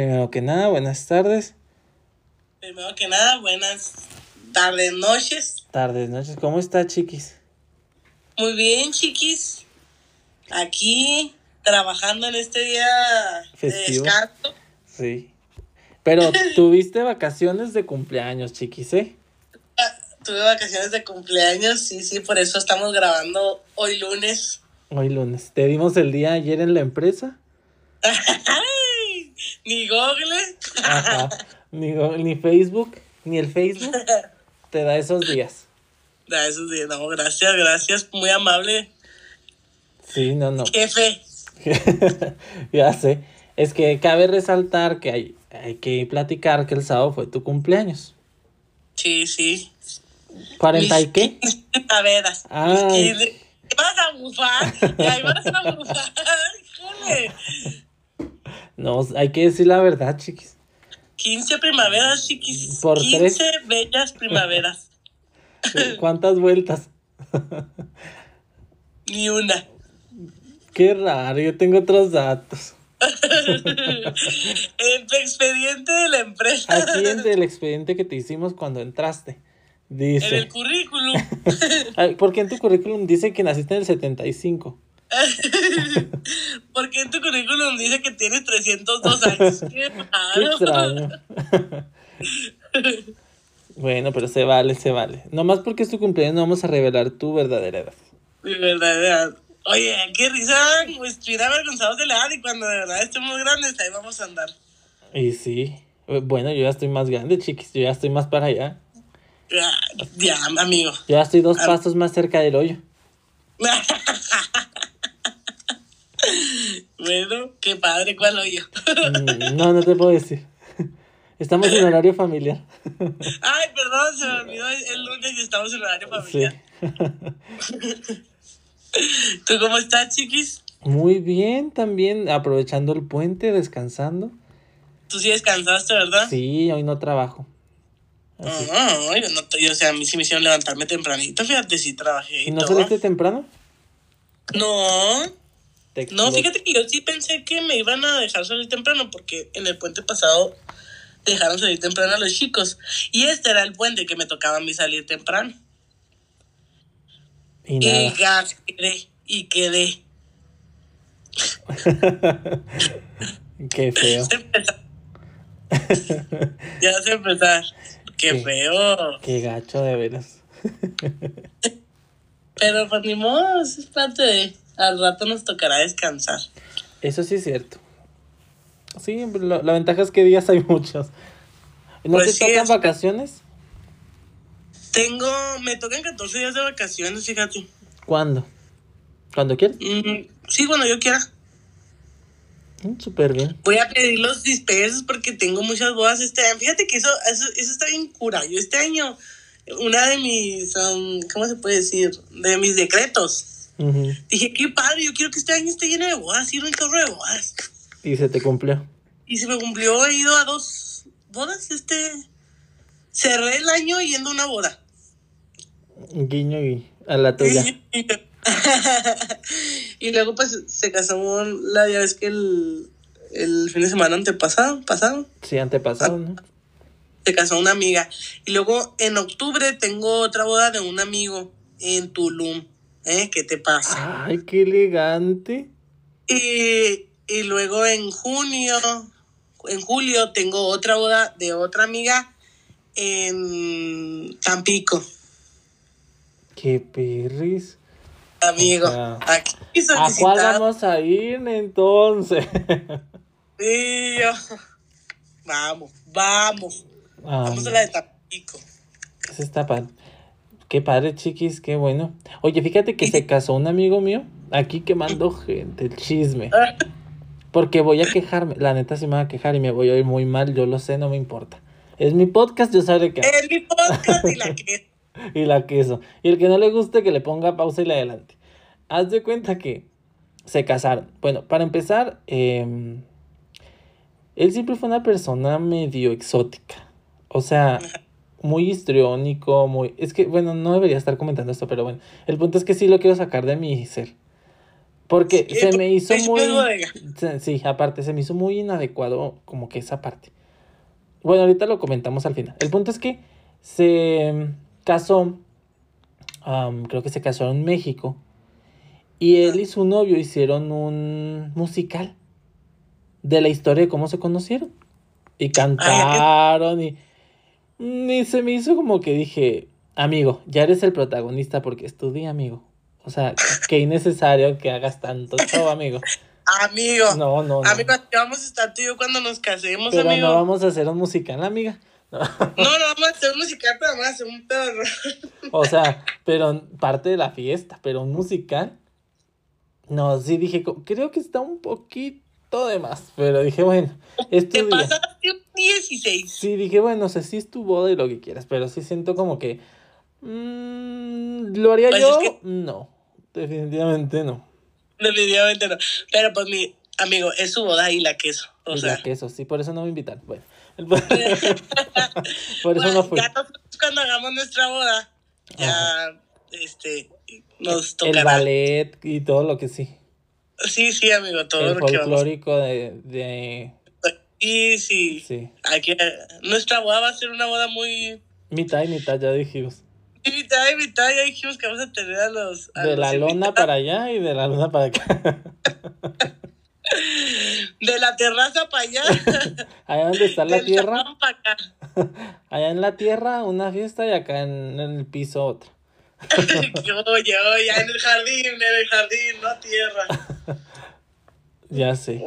Primero que nada, buenas tardes. Primero que nada, buenas tardes, noches. Tardes, noches. ¿Cómo está, chiquis? Muy bien, chiquis. Aquí trabajando en este día Festivo. de descanso. Sí. Pero tuviste vacaciones de cumpleaños, chiquis, ¿eh? Ah, Tuve vacaciones de cumpleaños, sí, sí, por eso estamos grabando hoy lunes. Hoy lunes. ¿Te dimos el día ayer en la empresa? Ni Google. Ajá. Ni, go- ni Facebook, ni el Facebook te da esos días. Da esos días, no, gracias, gracias, muy amable, Sí, no, no. jefe. ya sé. Es que cabe resaltar que hay, hay que platicar que el sábado fue tu cumpleaños. Sí, sí. ¿40 y qué? Primaveras. Ay. Mis quince- ¿Qué vas a bufar? Y ahí vas a bufar. No, hay que decir la verdad, chiquis. 15 primaveras, chiquis. Por 15 tres. bellas primaveras. ¿Cuántas vueltas? Ni una. Qué raro, yo tengo otros datos. En tu expediente de la empresa. Aquí en el expediente que te hicimos cuando entraste, En dice... el currículum. Porque en tu currículum dice que naciste en el 75. Porque en tu currículum dice que tienes 302 años. Qué Qué raro. bueno, pero se vale, se vale. Nomás porque es tu cumpleaños no vamos a revelar tu verdadera edad. De verdad, de verdad. Oye, qué risa. Pues estuviera avergonzados de la edad y cuando de verdad estemos grandes, ahí vamos a andar. Y sí, eh, bueno, yo ya estoy más grande, chiquis, yo ya estoy más para allá. Ya, ya, amigo. Yo ya estoy dos pasos más cerca del hoyo. Bueno, qué padre, ¿cuál hoyo? Mm, No, no te puedo decir. Estamos en horario familiar. Ay, perdón, se me olvidó el lunes y estamos en horario Sí. familiar. ¿Tú cómo estás, chiquis? Muy bien, también aprovechando el puente, descansando. Tú sí descansaste, ¿verdad? Sí, hoy no trabajo. Así. Ah, no, yo, o sea, a mí sí me hicieron levantarme tempranito, fíjate, sí trabajé y, ¿Y no todo. saliste temprano? No, Te no, fíjate que yo sí pensé que me iban a dejar salir temprano porque en el puente pasado dejaron salir temprano a los chicos y este era el puente que me tocaba a mí salir temprano. Y Y ya quedé, y quedé. Qué feo. Ya se empezar. Qué Sí. feo. Qué gacho de veras. Pero pues ni modo, es parte de. Al rato nos tocará descansar. Eso sí es cierto. Sí, lo- la ventaja es que días hay muchos. ¿No Pues te sí, tocan es- vacaciones? Tengo. Me tocan 14 días de vacaciones, fíjate. ¿Cuándo? ¿Cuándo quieres? Mm, sí, cuando yo quiera. Mm, Súper bien. Voy a pedir los dispensos porque tengo muchas bodas este año. Fíjate que eso, eso, eso está bien cura. Yo este año, una de mis, um, ¿cómo se puede decir? De mis decretos. Dije, qué padre, yo quiero que este año esté lleno de bodas, ir un chorro de bodas. Y se te cumplió. Y se me cumplió, he ido a dos bodas, este... Cerré el año yendo a una boda. Guiño y a la tuya. y luego pues se casó la ya ves que el, el fin de semana antepasado, pasado, Sí, antepasado, ¿no? se casó una amiga. Y luego en octubre tengo otra boda de un amigo en Tulum. ¿Eh? ¿Qué te pasa? Ay, qué elegante. Y, y luego en junio, en julio tengo otra boda de otra amiga en Tampico. Qué perris. Amigo, Ajá. aquí ¿A cuál vamos a ir entonces? Sí, yo. Vamos, vamos. Vamos a la de Tampico. Eso está padre. Qué padre, chiquis, qué bueno. Oye, fíjate que se casó un amigo mío aquí quemando gente, el chisme. Porque voy a quejarme. La neta sí me va a quejar y me voy a ir muy mal, yo lo sé, no me importa. Es mi podcast, yo sabré qué. Es mi podcast y la que. Y la queso. Y el que no le guste, que le ponga pausa y le adelante. Haz de cuenta que se casaron. Bueno, para empezar, em, él siempre fue una persona medio exótica. O sea, muy histriónico, muy... Es que, bueno, no debería estar comentando esto, pero bueno. El punto es que sí lo quiero sacar de mi ser. Porque Sí, se me hizo muy... se- Sí, aparte, se me hizo muy inadecuado como que esa parte. Bueno, ahorita lo comentamos al final. El punto es que se casó, am, creo que se casó en México, y él y su novio hicieron un musical de la historia de cómo se conocieron. Y cantaron y... Ni se me hizo como que dije, amigo, ya eres el protagonista porque estudié, amigo. O sea, qué innecesario que hagas tanto show, amigo. Amigo. No, no, no. Amigo, vamos a estar tú y yo cuando nos casemos, Pero amigo. no vamos a hacer un musical, amiga. No. No, no vamos a hacer un musical, pero vamos a hacer un pedo. O sea, pero parte de la fiesta, pero un musical. No, sí dije, creo que está un poquito de más, pero dije, bueno, es tu Te día. pasaste un 16. Sí, dije, bueno, o sea, sí es tu boda y lo que quieras, pero sí siento como que... mm, ¿Lo haría Pues yo? es que- No, definitivamente no. Definitivamente no. Pero pues mi amigo, es su boda y la queso. O Y sea, la queso, sí, por eso no me invitaron. Bueno, el- por eso bueno, no fui. ya cuando hagamos nuestra boda, ya este nos El tocará. ballet y todo lo que sí. Sí, sí, amigo, todo El lo que vamos. folclórico de, de... Sí, sí. Sí. Aquí, nuestra boda va a ser una boda muy Mitad y mitad, ya dijimos. mitad y mitad. Ya dijimos que vamos a tener a los. a De los la lona invitados. para allá y de la luna para acá. De la terraza para allá. Allá donde está la del tierra, salón para acá. allá en la tierra una fiesta y acá en, en el piso otra. oye, oye, en el jardín, en el jardín, no tierra. Ya sé.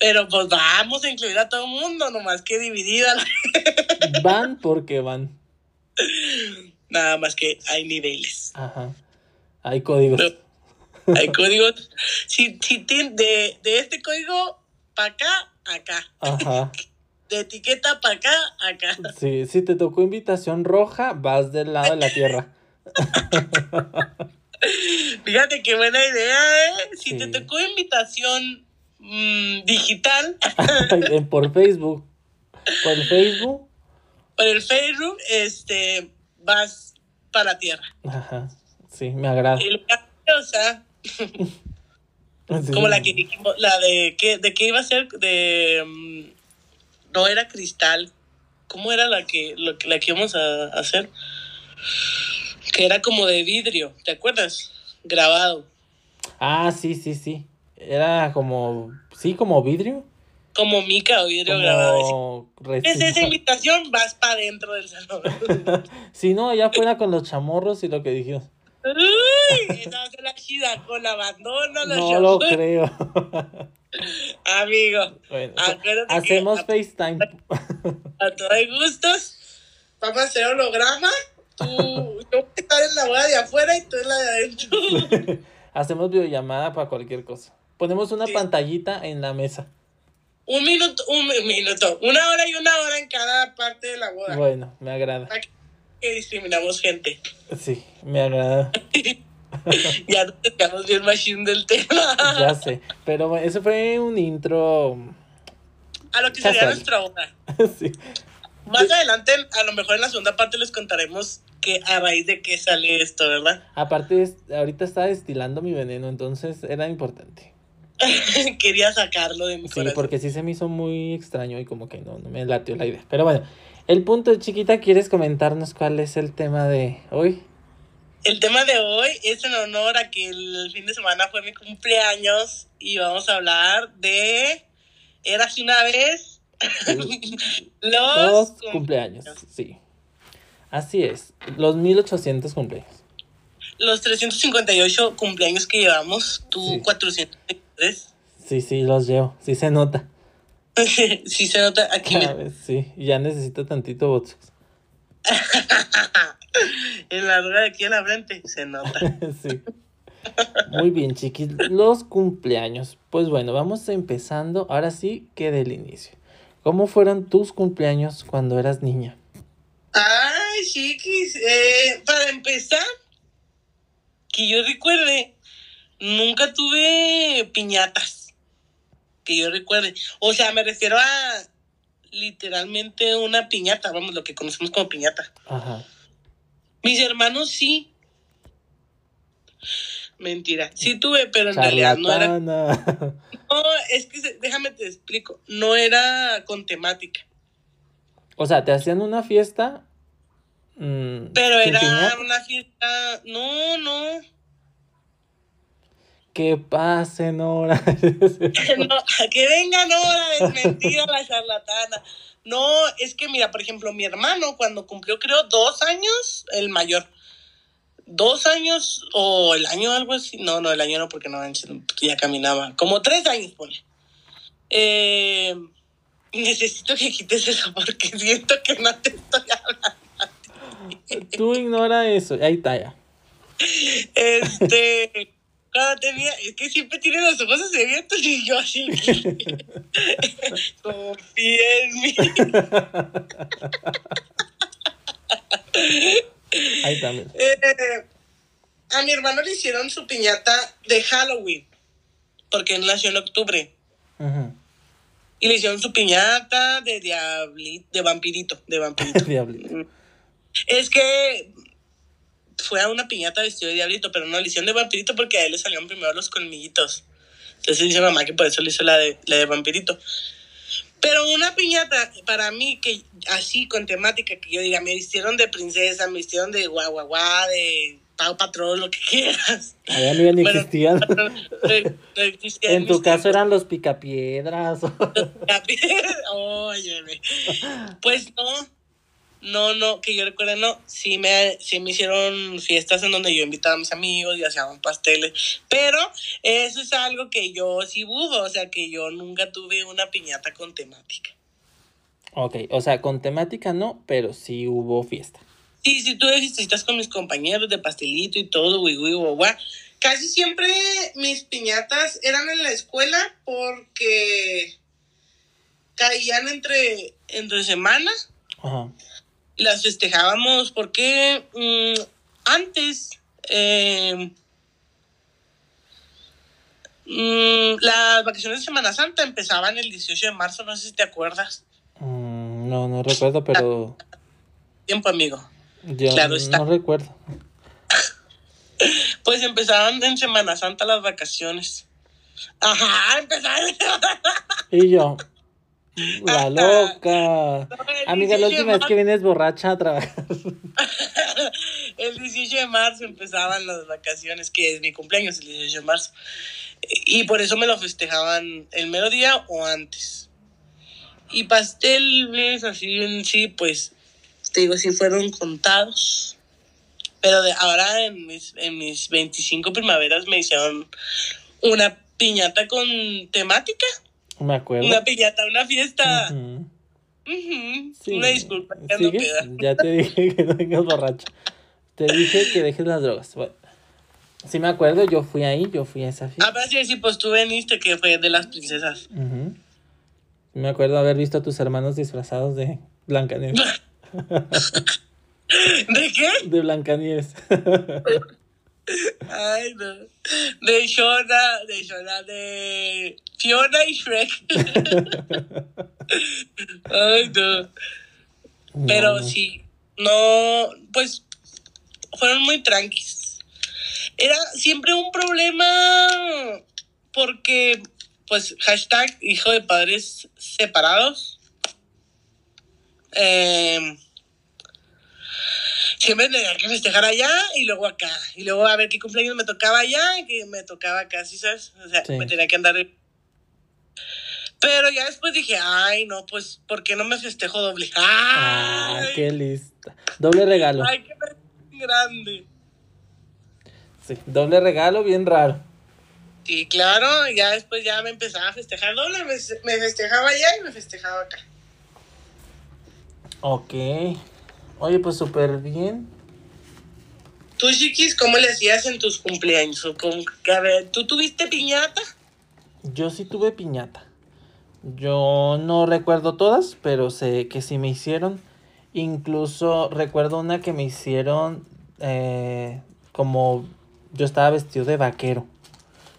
Pero pues vamos a incluir a todo el mundo, nomás que dividida. Van porque van. Nada más que hay niveles. Ajá. Hay códigos. Hay códigos. Si, si de, de este código para acá, acá. Ajá. De etiqueta para acá, acá. Sí, si te tocó invitación roja, vas del lado de la tierra. Fíjate qué buena idea, ¿eh? Si Sí. te tocó invitación mm, digital Por Facebook. Por el Facebook. por el Facebook, este, vas para la tierra. Ajá. Sí, me agrada. Y o sea, Sí, como sí. la que dijimos, la de qué, de qué iba a ser, de mm, no era cristal. ¿Cómo era la que, lo que la que íbamos a hacer? Que era como de vidrio, ¿te acuerdas? Grabado. Ah, sí, sí, sí. Era como. Sí, como vidrio. Como mica o vidrio grabado. Como Es esa invitación, vas para adentro del salón. Si no, ya fuera con los chamorros y lo que dijimos. Uy, esa va a ser la chida con la abandona, la No lo creo. Amigo, Bueno, que- hacemos FaceTime. a todos hay gustos. Vamos a hacer holograma. Tú, yo estar en la boda de afuera y tú en la de adentro. hacemos videollamada para cualquier cosa. Ponemos una Sí. pantallita en la mesa. Un minuto, un mi- minuto, una hora y una hora en cada parte de la boda. Bueno, me agrada. Que discriminamos gente. Sí, me agrada. Ya nos quedamos bien machine del tema. Ya sé. Pero bueno, eso fue un intro. A lo que sería nuestra boda. sí. Más adelante, a lo mejor en la segunda parte les contaremos que a raíz de qué sale esto, ¿verdad? Aparte, ahorita estaba destilando mi veneno, entonces era importante. Quería sacarlo de mi Sí, corazón. porque sí se me hizo muy extraño y como que no, no me latió la idea. Pero bueno, el punto, chiquita, ¿quieres comentarnos cuál es el tema de hoy? El tema de hoy es en honor a que el fin de semana fue mi cumpleaños y vamos a hablar de Érase una vez los, Los cum- cumpleaños, sí. Así es, los 1800 cumpleaños. los 358 cumpleaños que llevamos, tú Sí. 423. Sí, sí, los llevo, sí se nota. sí se nota aquí Cada vez, sí, ya necesito tantito botox. en la rueda de aquí en la frente, se nota. sí. Muy bien, chiquis. Los cumpleaños. Pues bueno, vamos empezando. Ahora sí que del inicio. ¿Cómo fueron tus cumpleaños cuando eras niña? Ay, chiquis, eh, para empezar, que yo recuerde, nunca tuve piñatas. Que yo recuerde. O sea, me refiero a literalmente una piñata, vamos, lo que conocemos como piñata. Ajá. Mis hermanos sí. Mentira. Sí tuve, pero en realidad no era. No, es que déjame te explico. No era con temática. O sea, te hacían una fiesta. mm, Pero era piñata. una fiesta. No, no. Que pasen horas. No, que venga, no, la desmentida, la charlatana. No, es que mira, por ejemplo, mi hermano cuando cumplió creo dos años, el mayor, dos años o el año algo así, no, no, el año no porque no, ya caminaba, como tres años, pone. Eh, necesito que quites eso porque siento que no te estoy hablando. Tú ignora eso. Ahí está ya. Este, cuando tenía, es que siempre tiene los ojos así abiertos y yo así. Confía en mí. Ahí también. Eh, a mi hermano le hicieron su piñata de Halloween, porque él nació en octubre. Y le hicieron su piñata de diablito, de vampirito, de vampirito. Diablito. es que fue a una piñata vestido de diablito, pero no, le hicieron de vampirito porque a él le salieron primero los colmillitos. Entonces dice mamá que por eso le hizo la de, la de vampirito. Pero una piñata, para mí, que así con temática, que yo diga, me vistieron de princesa, me vistieron de guau, de Pau Patrón, lo que quieras. Allá no, Bueno, existían. En tu caso eran los picapiedras. Óyeme. Pues no, no, no, que yo recuerde, no. Sí me, sí me hicieron fiestas en donde yo invitaba a mis amigos y hacíamos pasteles. Pero eso es algo que yo sí budo, o sea, que yo nunca tuve una piñata con temática. ok, o sea, con temática no, pero sí hubo fiesta. Sí, sí tuve fiestitas con mis compañeros de pastelito y todo, güey, güey, guau. Casi siempre mis piñatas eran en la escuela porque caían entre, entre semana Ajá. Las festejábamos porque mm, antes eh, mm, las vacaciones de Semana Santa empezaban el 18 de marzo, no sé si te acuerdas. Mm, no, no recuerdo, pero Tiempo, amigo. yo Claro está. no recuerdo. Pues empezaban en Semana Santa las vacaciones. Ajá, empezaban. Y yo, la loca. Amiga, la 18 de última vez que vienes borracha a trabajar. El 18 de marzo empezaban las vacaciones, que es mi cumpleaños, el 18 de marzo. Y por eso me lo festejaban el mero día o antes. Y pasteles así en sí, pues, te digo, sí fueron contados. Pero de ahora en mis, en mis 25 primaveras me hicieron una piñata con temática. Me acuerdo. Una piñata, una fiesta. Sí. Una disculpa, ya no queda. Ya te dije que no vengas borracha. Te dije que dejes las drogas. Bueno, sí me acuerdo, yo fui ahí, yo fui a esa Ah, fiesta. pero sí, sí, pues tú veniste, que fue de las princesas. Me acuerdo haber visto a tus hermanos disfrazados de Blancanieves. ¿De qué? De Blancanieves. Ay, no. De Shona, de Shona, de Fiona y Shrek. Ay, no. Pero No, sí, no, pues fueron muy tranquis. Era siempre un problema porque, pues, hashtag hijo de padres separados. Eh, siempre tenía que festejar allá y luego acá. Y luego a ver qué cumpleaños me tocaba allá y que me tocaba acá, ¿sí sabes? O sea, Sí. me tenía que andar. Pero ya después dije, ay, no, pues, ¿por qué no me festejo doble? Ah, ¡Ay! qué lista. Doble regalo. ¡Ay, qué grande! Sí, doble regalo, bien raro. Sí, claro, ya después ya me empezaba a festejar doble, me, me festejaba allá y me festejaba acá. Ok. Oye, pues súper bien. Tú, chiquis, ¿cómo le hacías en tus cumpleaños? ¿O con- que, a ver, ¿Tú tuviste piñata? Yo sí tuve piñata. Yo no recuerdo todas, pero sé que sí me hicieron. Incluso recuerdo una que me hicieron eh, como yo estaba vestido de vaquero.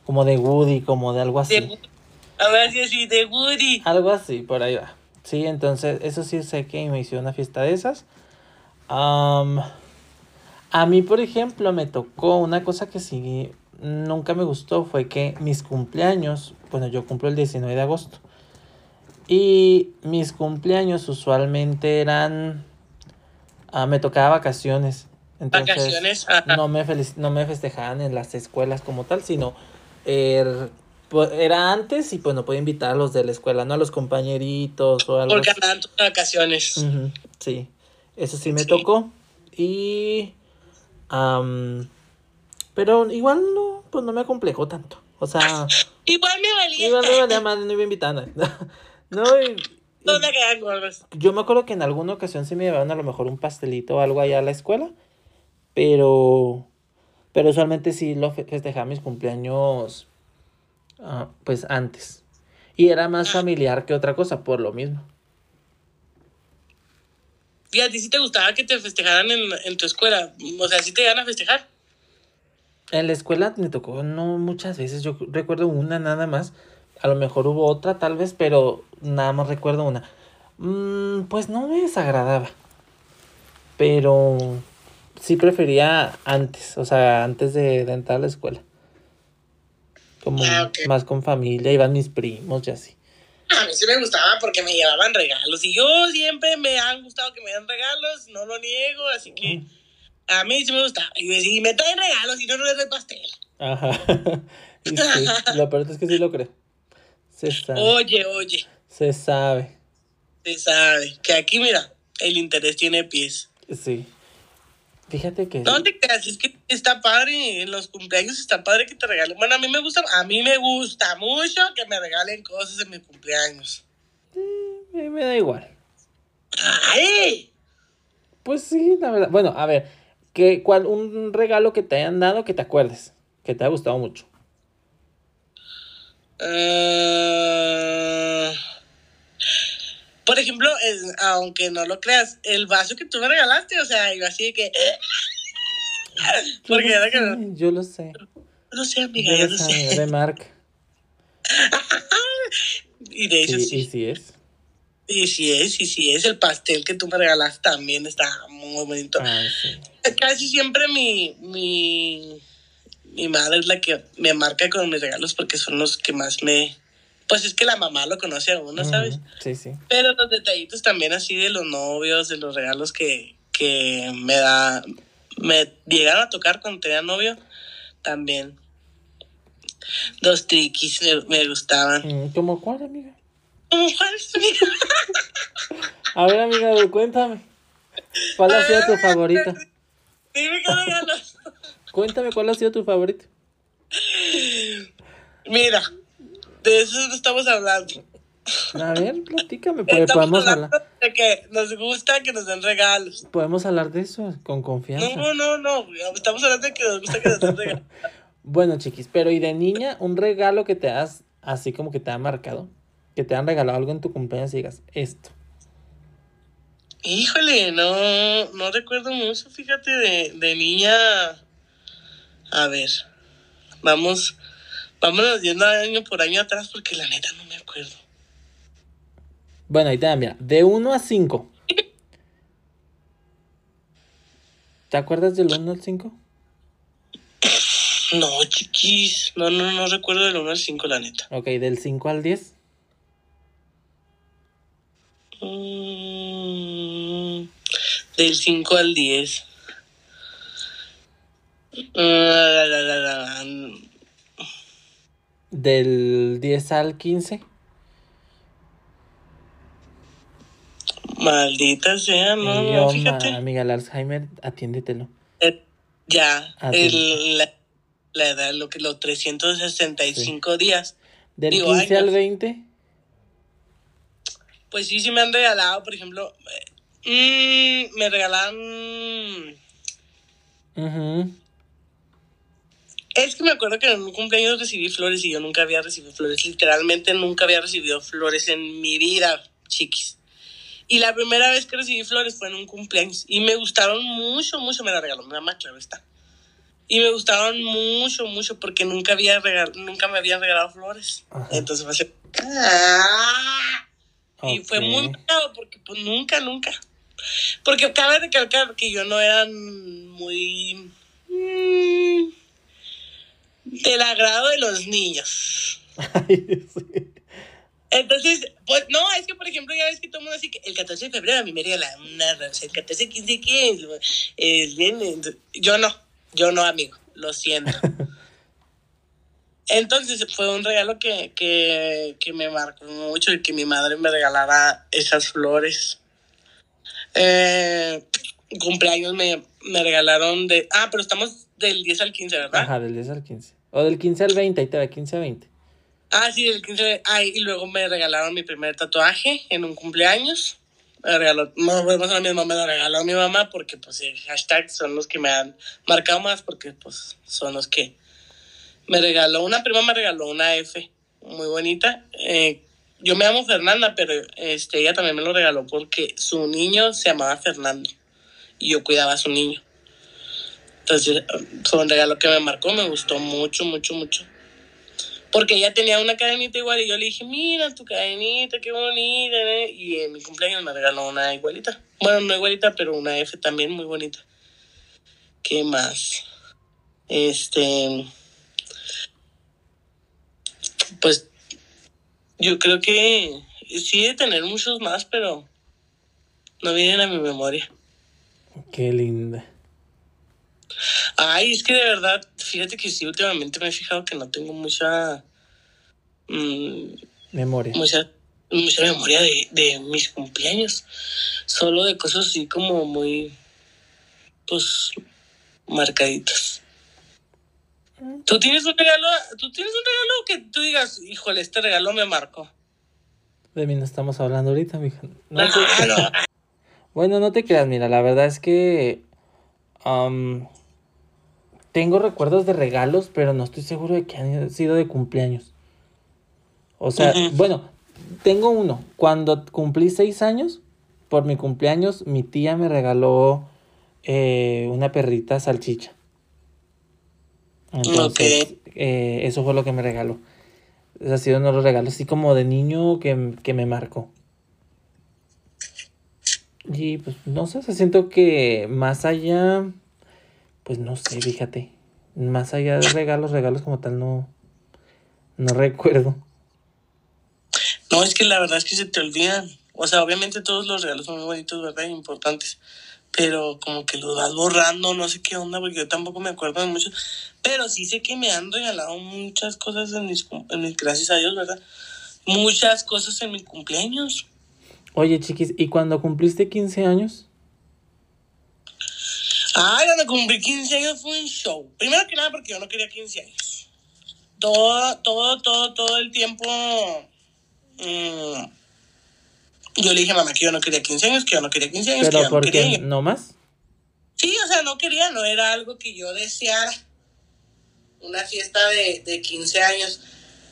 Como de Woody, como de algo así. De, a ver si así, de Woody. Algo así, por ahí va. Sí, entonces eso sí sé que me hicieron una fiesta de esas. Am, a mí, por ejemplo, me tocó una cosa que sí nunca me gustó fue que mis cumpleaños, bueno, yo cumplo el 19 de agosto. Y mis cumpleaños usualmente eran... ah, me tocaba vacaciones. Entonces, Vacaciones, no me, no me festejaban en las escuelas como tal, sino er- era antes y pues no podía invitar a los de la escuela, no a los compañeritos o algo Porque así. andaban tus vacaciones. Sí, eso sí me Sí. tocó. Y... am, pero igual no, pues no me acomplejó tanto. O sea, Igual me valía. igual me valía madre, no iba a invitar a nadie. No, y- No me yo me acuerdo que en alguna ocasión sí me llevaban a lo mejor un pastelito o algo allá a la escuela. Pero... Pero usualmente sí lo fe- festejaba mis cumpleaños ah, pues antes. Y era más familiar que otra cosa, por lo mismo. ¿Y a ti sí te gustaba que te festejaran en, en tu escuela? O sea, ¿sí te iban a festejar? En la escuela me tocó no muchas veces, yo recuerdo una nada más. A lo mejor hubo otra tal vez, pero nada más recuerdo una. Mm, pues no me desagradaba. Pero sí prefería antes, o sea, antes de, de entrar a la escuela. Como Ah, más con familia, iban mis primos y así. A mí sí me gustaba porque me llevaban regalos. Y yo siempre me han gustado que me dan regalos, no lo niego, así que a mí sí me gustaba. Y si me traen regalos y no, no les doy pastel. Ajá. Sí, lo peor es que sí lo creo. Se sabe. Oye, oye, Se sabe. se sabe que aquí, mira, el interés tiene pies. Sí. Fíjate que. No te creas, es que está padre, en los cumpleaños está padre que te regalen. Bueno, a mí me gusta, a mí me gusta mucho que me regalen cosas en mi cumpleaños. eh, me da igual. ¡Ay! Pues sí, la verdad. Bueno, a ver, ¿qué, cuál, un regalo que te hayan dado que te acuerdes, que te haya gustado mucho. Eh, por ejemplo, el- aunque no lo creas, el vaso que tú me regalaste, o sea, yo así de que... Yo Porque lo era sé, que... yo lo sé. No sé, amiga, Yo yo lo sé, de marca. Y de hecho Sí, sí. y sí es. Y sí es, y sí es. El pastel que tú me regalaste también está muy bonito. Ah, sí. Casi siempre mi, mi, mi madre es la que me marca con mis regalos porque son los que más me... Pues es que la mamá lo conoce a uno, ¿sabes? Sí, sí. Pero los detallitos también así de los novios, de los regalos que, que me da, me llegaron a tocar cuando tenía novio, también. Los triquis me, me gustaban. Mm, ¿Cómo cuál, amiga? ¿Cómo amiga? A ver, amiga, cuéntame. ¿Cuál ha sido tu favorito? Dime qué regalos. Cuéntame cuál ha sido tu favorito. Mira, de eso no estamos hablando. A ver, platícame. pues, Estamos podemos hablar, de que nos gusta que nos den regalos. podemos hablar de eso con confianza. No, no, no. Estamos hablando de que nos gusta que nos den regalos. Bueno, chiquis, pero ¿y de niña un regalo que te has, así como que te ha marcado? Que te han regalado algo en tu cumpleaños y digas, esto. Híjole, no, no recuerdo mucho, fíjate, de, de niña. A ver, vamos, vámonos yendo año por año atrás porque la neta no me acuerdo. Bueno, ahí te da, mira, de 1 a 5. ¿Te acuerdas del 1 al 5? No, chiquis, no, no, no recuerdo del 1 al 5, la neta. Ok, del 5 al 10. Mm, del 5 al 10. Ah, la, la, la, la. Del 10 al 15. Maldita sea, no, Idioma, fíjate. amiga, el Alzheimer, atiéndetelo. Eh, Ya, el, la, la edad, lo que los 365 días. Del Digo, 15 al años. 20. Pues sí, sí me han regalado, por ejemplo, eh, mm, me regalan... Ujú. Es que me acuerdo que en un cumpleaños recibí flores y yo nunca había recibido flores. Literalmente nunca había recibido flores en mi vida, chiquis. Y la primera vez que recibí flores fue en un cumpleaños. Y me gustaron mucho, mucho. Me la regaló mi mamá, claro está. Y me gustaron mucho, mucho porque nunca, había regal nunca me habían regalado flores. Ajá. Entonces fue así. ¡ah! Y fue muy marcado porque pues nunca, nunca. Porque cabe recalcar que yo no era muy... mm, del agrado de los niños. Ay, sí. Entonces, pues no, es que por ejemplo, ya ves que todo el mundo así que el 14 de febrero a mí me regalan una rosa, el 14, 15, 15, el bien, yo no, yo no, amigo, lo siento. Entonces fue un regalo que, que, que me marcó mucho y que mi madre me regalara esas flores. Eh, cumpleaños me, me regalaron de... Ah, pero estamos del 10 al 15, ¿verdad? Ajá, del 10 al 15. O del 15 al 20, ahí te va, 15 a 20. Ah, sí, del 15. Ah, y luego me regalaron mi primer tatuaje en un cumpleaños. Me regaló, más o menos me lo regaló mi mamá porque pues el hashtag son los que me han marcado más porque pues son los que me regaló, una prima me regaló una F muy bonita. Eh, yo me llamo Fernanda, pero este, ella también me lo regaló porque su niño se llamaba Fernando y yo cuidaba a su niño. Entonces fue un regalo que me marcó, me gustó mucho, mucho, mucho. Porque ella tenía una cadenita igual y yo le dije, mira tu cadenita, qué bonita. ¿eh? Y en mi cumpleaños me regaló una igualita. Bueno, no igualita, pero una F también muy bonita. ¿Qué más? Este. Pues yo creo que sí de tener muchos más, pero no vienen a mi memoria. Qué linda. Ay, es que de verdad, fíjate que sí, últimamente me he fijado que no tengo mucha. mm, Memoria. mucha, mucha memoria de, de mis cumpleaños. Solo de cosas así como muy. Pues. marcaditas. ¿Tú tienes un regalo? ¿Tú tienes un regalo que tú digas, híjole, este regalo me marcó? De mí no estamos hablando ahorita, mija. No, No, te- no. Bueno, no te creas, mira, la verdad es que am, tengo recuerdos de regalos, pero no estoy seguro de que han sido de cumpleaños. O sea, bueno, tengo uno. Cuando cumplí seis años, por mi cumpleaños, mi tía me regaló eh, una perrita salchicha. Entonces, eh, eso fue lo que me regaló. Ha sido uno de los regalos así como de niño que, que me marcó. Y pues no sé, o sea, siento que más allá, pues no sé, fíjate, más allá de regalos, regalos como tal no, no recuerdo. No, es que la verdad es que se te olvidan. O sea, obviamente todos los regalos son muy bonitos, ¿verdad? Y importantes. Pero como que los vas borrando, no sé qué onda, porque yo tampoco me acuerdo de muchos. Pero sí sé que me han regalado muchas cosas en mis, en mis gracias a Dios, ¿verdad? Muchas cosas en mi cumpleaños. Oye, chiquis, ¿y cuando cumpliste 15 años? Ay, cuando cumplí 15 años fue un show. Primero que nada porque yo no quería 15 años. Todo, todo, todo, todo el tiempo. mm, yo le dije a mamá que yo no quería 15 años, que yo no quería 15 años, que Pero yo no ¿por quería. qué no más? Sí, o sea, no quería, no era algo que yo deseara. Una fiesta de, de 15 años.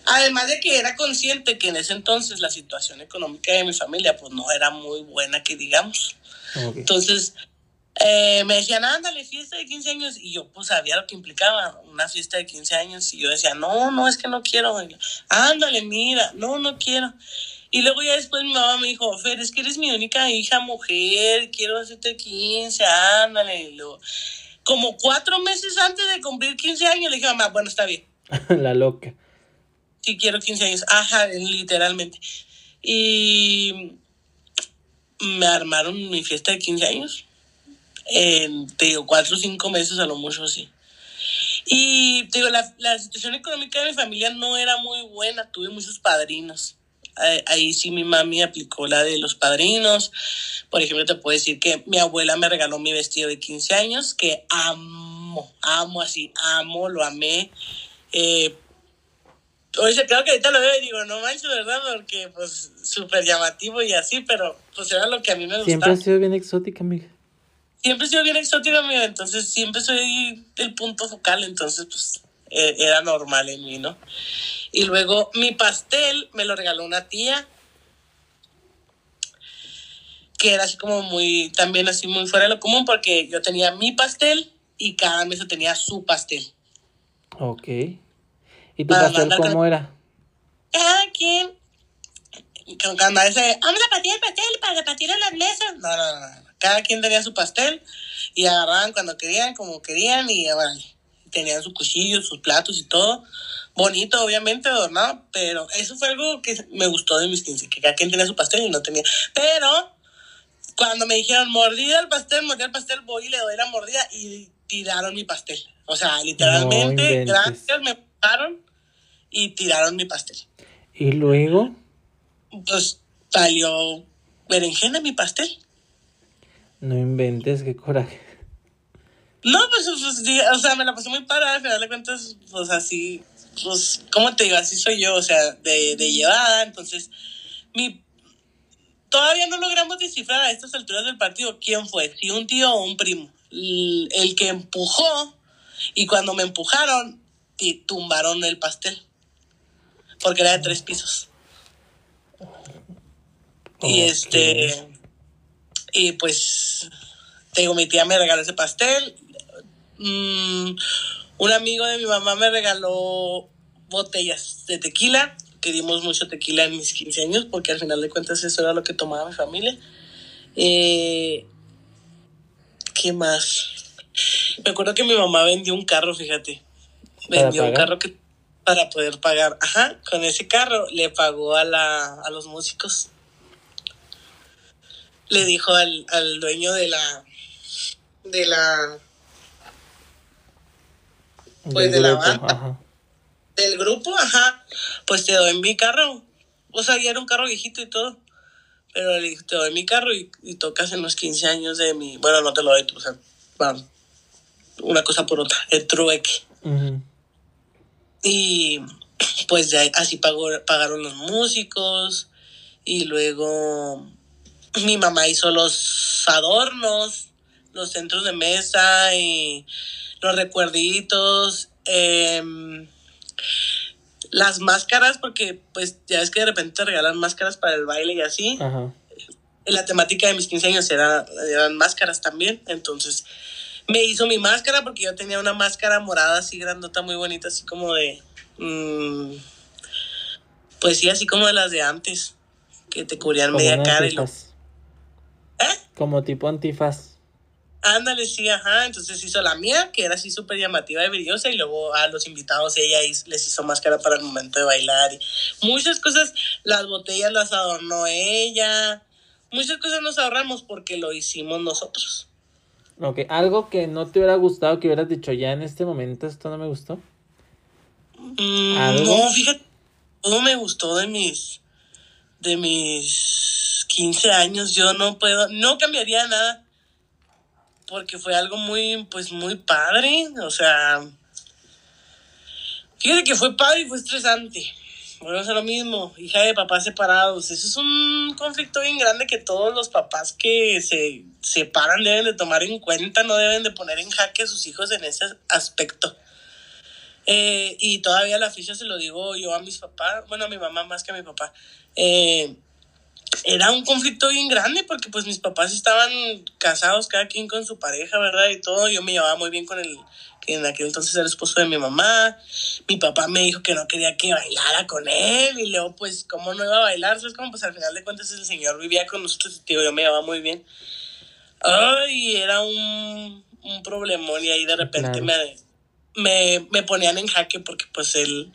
Además de que era consciente que en ese entonces la situación económica de mi familia pues no era muy buena, que digamos. Entonces eh, me decían, ándale, fiesta de 15 años. Y yo pues sabía lo que implicaba una fiesta de 15 años. Y yo decía, no, no, es que no quiero. Ándale, mira, no, no quiero. Y luego ya después mi mamá me dijo, Fer, es que eres mi única hija mujer, quiero hacerte 15, ándale. Y luego, como cuatro meses antes de cumplir 15 años, le dije, mamá, bueno, está bien La loca. sí quiero 15 años. Ajá, literalmente. Y me armaron mi fiesta de 15 años. En, te digo, cuatro o cinco meses a lo mucho, sí. Y te digo, la, la situación económica de mi familia no era muy buena. Tuve muchos padrinos. Ahí, sí mi mami aplicó la de los padrinos. Por ejemplo, te puedo decir que mi abuela me regaló mi vestido de 15 años, que amo, amo así, amo, lo amé. Eh, Oye, creo que ahorita lo veo y digo, no manches, ¿verdad? Porque, pues, súper llamativo y así, pero, pues, era lo que a mí me gustaba. Siempre has sido bien exótica, amiga. Siempre he sido bien exótico, amigo, entonces siempre soy el punto focal, entonces, pues, eh, era normal en mí, ¿no? Y luego, mi pastel me lo regaló una tía, que era así como muy, también así muy fuera de lo común, porque yo tenía mi pastel y cada mesa tenía su pastel. Ok. ¿Y tu Para pastel cómo con- era? cada quien con cuando dice vamos a partir el pastel para partir en las mesas no, no, no, no. Cada quien tenía su pastel y agarraban cuando querían como querían y órale. tenían su cuchillo, sus platos y todo. Bonito, obviamente, adornado, pero eso fue algo que me gustó de mis 15, que cada quien tenía su pastel y no tenía. Pero cuando me dijeron mordida el pastel, mordida el pastel, voy y le doy la mordida y tiraron mi pastel. O sea, literalmente, gracias, me pagaron y tiraron mi pastel. ¿Y luego? Pues salió berenjena mi pastel. No inventes, qué coraje. No, pues, pues o sea, me la pasé muy parada, al final de cuentas, pues así, pues, ¿cómo te digo? Así soy yo, o sea, de, de llevada, entonces, mi... Todavía no logramos descifrar a estas alturas del partido quién fue, si un tío o un primo. El, que empujó, y cuando me empujaron, tumbaron el pastel, porque era de tres pisos. Y este, y pues, te digo, mi tía me regaló ese pastel, Mm, un amigo de mi mamá me regaló botellas de tequila, que dimos mucho tequila en mis 15 años, porque al final de cuentas eso era lo que tomaba mi familia. Eh, ¿Qué más? Me acuerdo que mi mamá vendió un carro, fíjate. Vendió un carro que para poder pagar. Ajá, con ese carro le pagó a, la, a los músicos. Le dijo al, al dueño de la de la pues de la banda. Del grupo, ajá. Pues te doy mi carro. O sea, ya era un carro viejito y todo. Pero le dije, te doy mi carro y, tocas en los 15 años de mi. Bueno, no te lo doy, o sea, una cosa por otra, el trueque. Y pues ya así pagó, pagaron los músicos y luego mi mamá hizo los adornos, los centros de mesa y los recuerditos, em, las máscaras, porque pues ya es que de repente te regalan máscaras para el baile y así. Ajá. La temática de mis 15 años era, eran máscaras también, entonces me hizo mi máscara porque yo tenía una máscara morada así grandota, muy bonita, así como de... Mm, pues sí, así como de las de antes, que te cubrían media cara y lo... ¿Eh? Como tipo antifaz. Ándale, sí, ajá. Entonces hizo la mía, que era así súper llamativa y brillosa, y luego a los invitados ella les hizo máscara para el momento de bailar. Y muchas cosas, las botellas las adornó ella. Muchas cosas nos ahorramos porque lo hicimos nosotros. Ok, algo que no te hubiera gustado, que hubieras dicho ya en este momento, esto no me gustó. Mm, no, fíjate, todo me gustó de mis, de mis 15 años. Yo no puedo, no cambiaría nada porque fue algo muy, pues muy padre, o sea, fíjate que fue padre y fue estresante. Volvemos a lo mismo, hija de papás separados. Eso es un conflicto bien grande que todos los papás que se separan deben de tomar en cuenta, no deben de poner en jaque a sus hijos en ese aspecto. Eh, y todavía la ficha se lo digo yo a mis papás, bueno, a mi mamá más que a mi papá. Eh, era un conflicto bien grande porque pues mis papás estaban casados cada quien con su pareja, ¿verdad? Y todo, yo me llevaba muy bien con el que en aquel entonces era el esposo de mi mamá. Mi papá me dijo que no quería que bailara con él y luego pues cómo no iba a bailar, ¿sabes? Como pues al final de cuentas el señor vivía con nosotros y yo me llevaba muy bien. Ay, era un, un problemón y ahí de repente me, me, me ponían en jaque porque pues él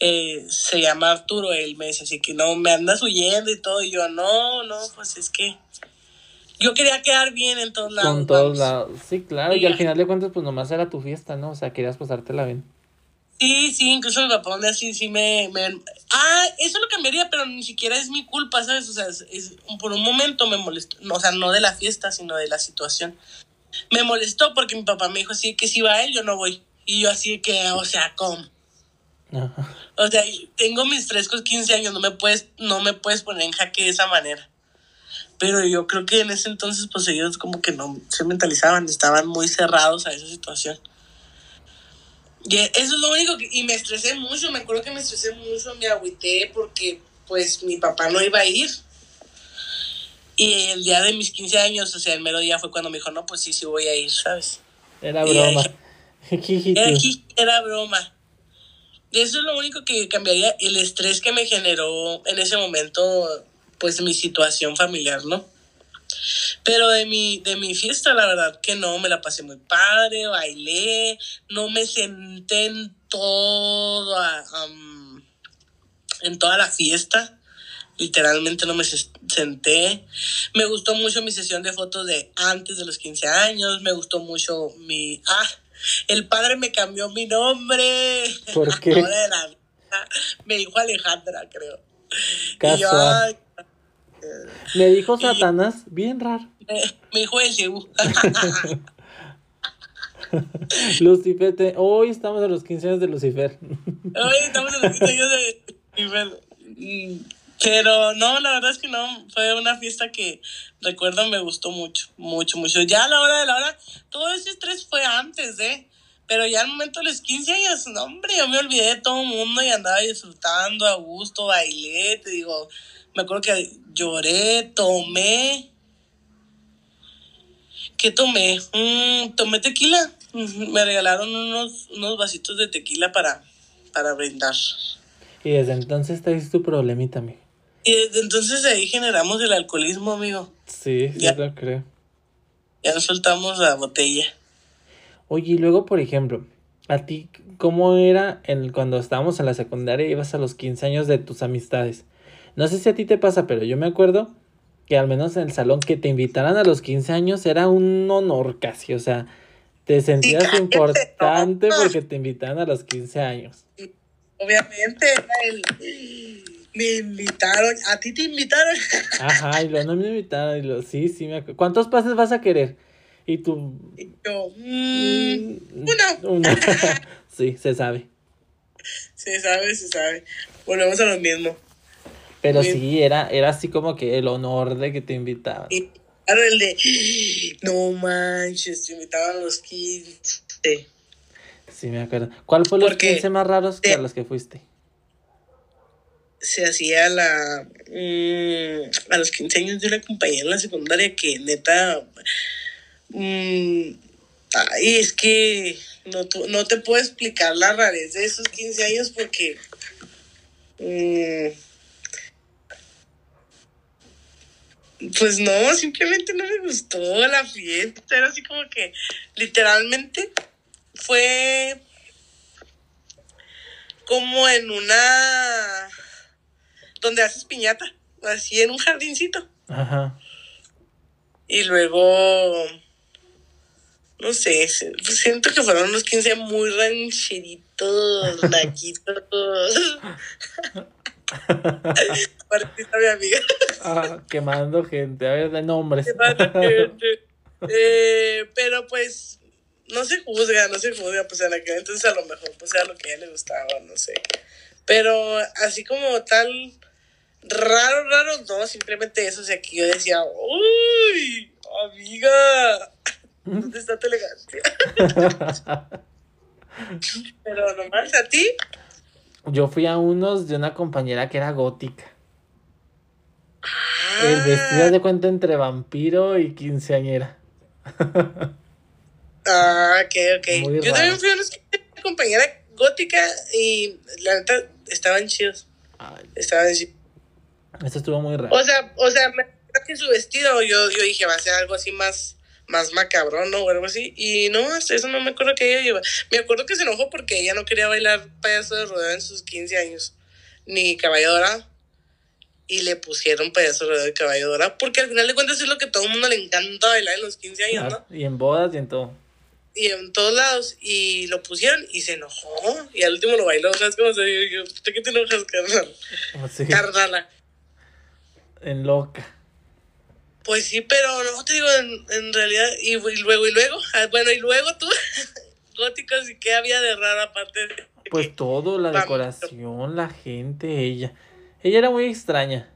eh, se llama Arturo, él me dice así que no, me andas huyendo y todo, y yo no, no, pues es que yo quería quedar bien en todos lados. Con todos lados, sí, claro, y, al final de cuentas pues nomás era tu fiesta, ¿no? O sea, querías pasártela bien. Sí, sí, incluso mi papá así, sí me, me, Ah, eso lo cambiaría, pero ni siquiera es mi culpa, ¿sabes? O sea, es, por un momento me molestó, o sea, no de la fiesta, sino de la situación. Me molestó porque mi papá me dijo así que si va él, yo no voy. Y yo así que, o sea, ¿cómo? O sea, tengo mis frescos 15 años, no me puedes, no me puedes poner en jaque de esa manera. Pero yo creo que en ese entonces, pues ellos como que no se mentalizaban, estaban muy cerrados a esa situación. Y eso es lo único que, y me estresé mucho, me acuerdo que me estresé mucho, me agüité porque pues mi papá no iba a ir. Y el día de mis 15 años, o sea, el mero día fue cuando me dijo, no, pues sí, sí voy a ir, ¿sabes? Era broma. era, era broma. Eso es lo único que cambiaría, el estrés que me generó en ese momento, pues mi situación familiar, ¿no? Pero de mi, de mi fiesta, la verdad que no, me la pasé muy padre, bailé, no me senté en toda, um, en toda la fiesta. Literalmente no me senté. Me gustó mucho mi sesión de fotos de antes de los 15 años. Me gustó mucho mi... Ah, el padre me cambió mi nombre. ¿Por qué? me dijo Alejandra, creo. Casual. me dijo Satanás, bien raro. Me, dijo el Lucifer, hoy estamos en los 15 años de Lucifer. Hoy estamos en los 15 años de Lucifer. Mm, pero no, la verdad es que no, fue una fiesta que recuerdo me gustó mucho, mucho, mucho. Ya a la hora de la hora, todo ese estrés fue antes, ¿eh? Pero ya al momento de los 15 años, no, hombre, yo me olvidé de todo el mundo y andaba disfrutando a gusto, bailé, te digo, me acuerdo que lloré, tomé. ¿Qué tomé? Mm, tomé tequila. Me regalaron unos, unos vasitos de tequila para, para brindar. Y desde entonces ahí tu problemita, amigo. Y desde entonces ahí generamos el alcoholismo, amigo. Sí, ya, lo creo. Ya nos soltamos la botella. Oye, y luego, por ejemplo, a ti, ¿cómo era el, cuando estábamos en la secundaria y ibas a los 15 años de tus amistades? No sé si a ti te pasa, pero yo me acuerdo que al menos en el salón que te invitaran a los 15 años era un honor casi, o sea, te sentías importante porque te invitaran a los 15 años. Obviamente Me invitaron, a ti te invitaron. Ajá, y lo no me invitaron, y lo, sí, sí, me acuerdo. ¿Cuántos pases vas a querer? Y tú. yo, mmm, uno. sí, se sabe. Se sabe, se sabe. Volvemos a lo mismo. Pero sí, era, era así como que el honor de que te invitaban. Claro, el de. No manches, te invitaban a los 15. Sí, me acuerdo. ¿Cuál fue los 15 más raros que a los que fuiste? Se hacía la. Mmm, a los 15 años de una compañera en la secundaria que neta Mm, ay, es que no, no te puedo explicar la rareza de esos 15 años porque... Mm, pues no, simplemente no me gustó la fiesta. Era así como que literalmente fue como en una... donde haces piñata, así en un jardincito. Ajá. Y luego no sé, siento que fueron unos 15 muy rancheritos, naquitos. Partita mi amiga. Ah, quemando gente, a ver, de nombres. Quemando gente. Eh, pero pues, no se juzga, no se juzga, pues en aquel entonces a lo mejor pues era lo que a ella le gustaba, no sé. Pero así como tal, raro, raro, no, simplemente eso, o sea, que yo decía, uy, amiga ¿Dónde está tu elegancia? Pero nomás a ti. Yo fui a unos de una compañera que era gótica. El vestido de cuenta entre vampiro y quinceañera. ah, ok, ok. Yo también fui a una compañera gótica y la neta estaban chidos. Estaban chidos. Esto estuvo muy raro. O sea, o sea, me que su vestido yo, yo dije va a ser algo así más más macabrón, ¿no? O algo así. Y no, hasta eso no me acuerdo que ella lleva. Me acuerdo que se enojó porque ella no quería bailar payaso de rodeo en sus 15 años, ni caballo dorado. Y le pusieron payaso de rodeo de caballo dorado, porque al final de cuentas es lo que todo el mundo le encanta bailar en los 15 años, ¿no? Y en bodas y en todo. Y en todos lados. Y lo pusieron y se enojó. Y al último lo bailó. ¿Sabes cómo se dice? ¿Usted qué te enojas, carnal? Sí. Carnala. En loca. Pues sí, pero no te digo, en, realidad, y, luego, y luego, ah, bueno, y luego tú, góticos, ¿y qué había de raro aparte de Pues todo, la decoración, la gente, ella. Ella era muy extraña.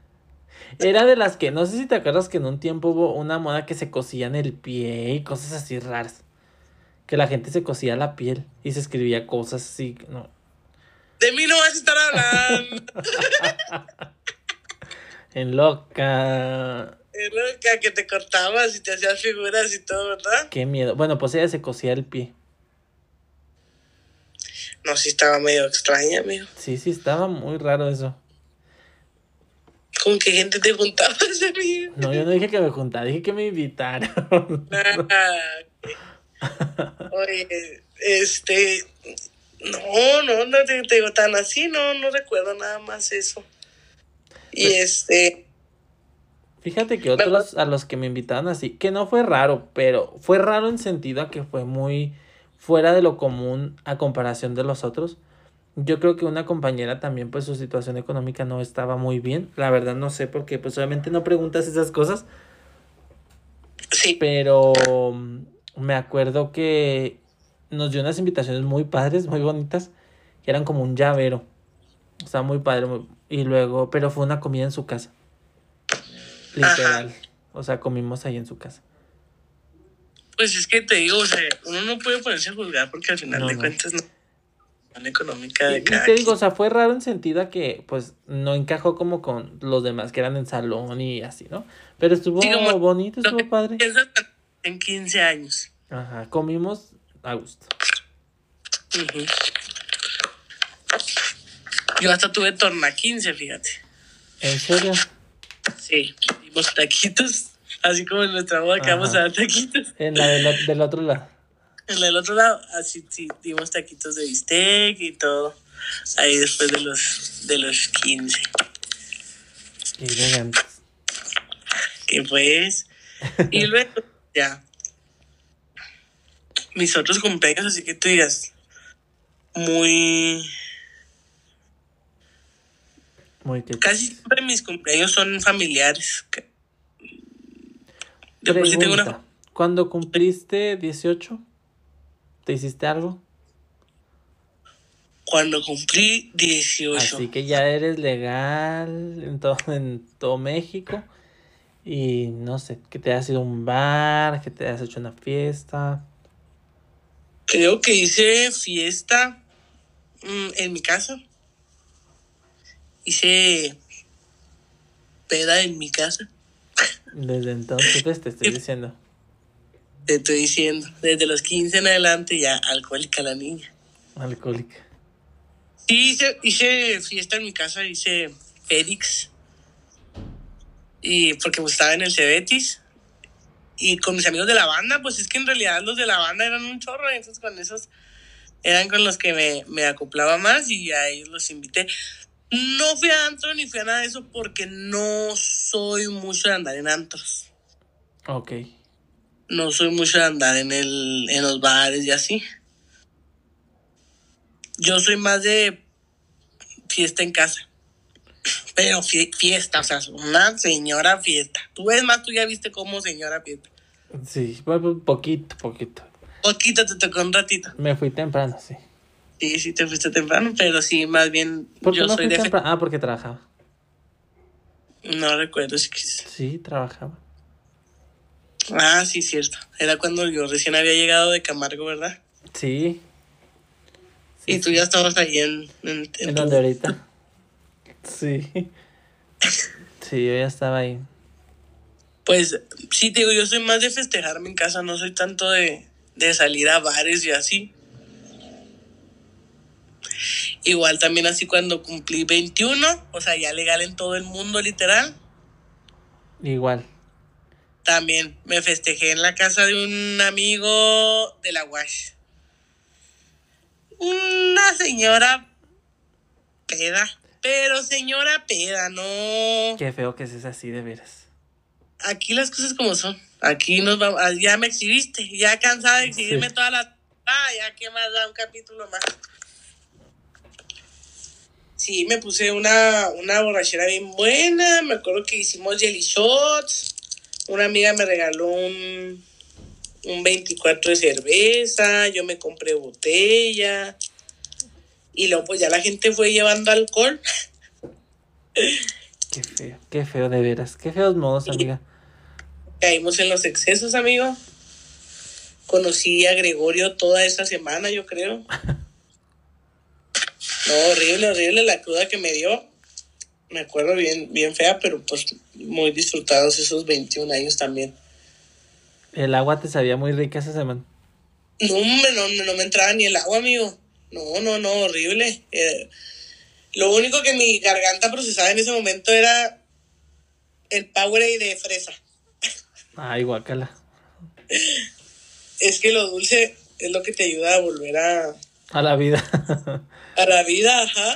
Era de las que, no sé si te acuerdas que en un tiempo hubo una moda que se cosía en el pie y cosas así raras. Que la gente se cosía la piel y se escribía cosas así, no. De mí no vas a estar hablando. en loca. Era que te cortabas y te hacías figuras y todo, ¿verdad? Qué miedo. Bueno, pues ella se cosía el pie. No, sí estaba medio extraña, amigo. Sí, sí, estaba muy raro eso. ¿Con qué gente te juntabas, amigo? No, yo no dije que me juntara, dije que me invitaron. Ah, Oye, este. No, no, no te digo tan así, no, no recuerdo nada más eso. Y este. Fíjate que otros a los que me invitaron así, que no fue raro, pero fue raro en sentido a que fue muy fuera de lo común a comparación de los otros. Yo creo que una compañera también, pues su situación económica no estaba muy bien. La verdad no sé porque pues obviamente no preguntas esas cosas. Sí. Pero mm, me acuerdo que nos dio unas invitaciones muy padres, muy bonitas, que eran como un llavero. O sea, muy padre. muy- Y luego, pero fue una comida en su casa. Literal. O sea, comimos ahí en su casa. Pues es que te digo, o sea, uno no puede ponerse a juzgar porque al final No, de no. cuentas no. La económica Y, de y cada te digo, o sea, fue raro en sentido a que, pues, no encajó como con los demás que eran en salón y así, ¿no? Pero estuvo Sí, como bonito, estuvo padre. en 15 años. Ajá, comimos a gusto. Ujú. Yo hasta tuve torna 15, fíjate. ¿En serio? Sí, dimos taquitos. Así como en nuestra boda que vamos a dar taquitos. En la del, del otro lado. En el otro lado, así sí, dimos taquitos de bistec y todo. Ahí después de los, de los 15. Qué elegantes. Que pues. Y luego, ya. Mis otros cumpleaños, así que tú digas. Muy. Muy Casi siempre mis cumpleaños son familiares. De por sí tengo una. ¿Cuando cumpliste 18? ¿Te hiciste algo? Cuando cumplí 18. Así que ya eres legal en todo, en todo México. Y no sé, que te has ido a un bar, que te has hecho una fiesta. Creo que hice fiesta mm, en mi casa. Hice peda en mi casa. Desde entonces pues, te estoy diciendo. Te estoy diciendo. Desde los 15 en adelante ya alcohólica la niña. Alcohólica. Sí, hice, hice fiesta en mi casa, hice Félix. Y porque pues, estaba en el Cebetis. Y con mis amigos de la banda, pues es que en realidad los de la banda eran un chorro. y Entonces con esos eran con los que me, me acoplaba más y a ellos los invité. No fui a antro ni fui a nada de eso porque no soy mucho de andar en antros. Ok. No soy mucho de andar en, el, en los bares y así. Yo soy más de fiesta en casa. Pero fie- fiesta, o sea, una señora fiesta. Tú ves más, tú ya viste como señora fiesta. Sí, bueno, poquito, poquito. Poquito te tocó un ratito. Me fui temprano, sí. Sí, sí te fuiste temprano, pero sí, más bien ¿Por qué yo no soy de... temprano? Ah, porque trabajaba. No recuerdo si Sí, trabajaba. Ah, sí, cierto. Era cuando yo recién había llegado de Camargo, ¿verdad? Sí. Sí, y tú sí. ya estabas ahí en... En, en ¿En tu- dónde ahorita? Sí. Sí, yo ya estaba ahí. Pues sí, te digo, yo soy más de festejarme en casa, no soy tanto de, de salir a bares y así. Igual también así cuando cumplí 21, o sea, ya legal en todo el mundo literal, Igual. también me festejé en la casa de un amigo de la UASH. Una señora peda, pero señora peda, no... Qué feo que es así de veras. aquí las cosas como son. Aquí nos vamos, ah, ya me exhibiste, ya cansada de exhibirme Sí. toda la... Ah, ya que más da un capítulo más. Sí, me puse una, una borrachera bien buena, me acuerdo que hicimos jelly shots, una amiga me regaló un, un 24 de cerveza, yo me compré botella, y luego pues ya la gente fue llevando alcohol. Qué feo, qué feo de veras. Qué feos modos, amiga. Caímos en los excesos, amigo. Conocí a Gregorio toda esa semana, yo creo. No, horrible, horrible la cruda que me dio. Me acuerdo bien, bien fea, pero pues muy disfrutados esos 21 años también. El agua te sabía muy rica esa semana. No, no, no me entraba ni el agua, amigo. No, no, no, horrible. Eh, lo único que mi garganta procesaba en ese momento era el Powerade de fresa. Ay, guacala. Es que lo dulce es lo que te ayuda a volver a, A la vida. a la vida, ajá.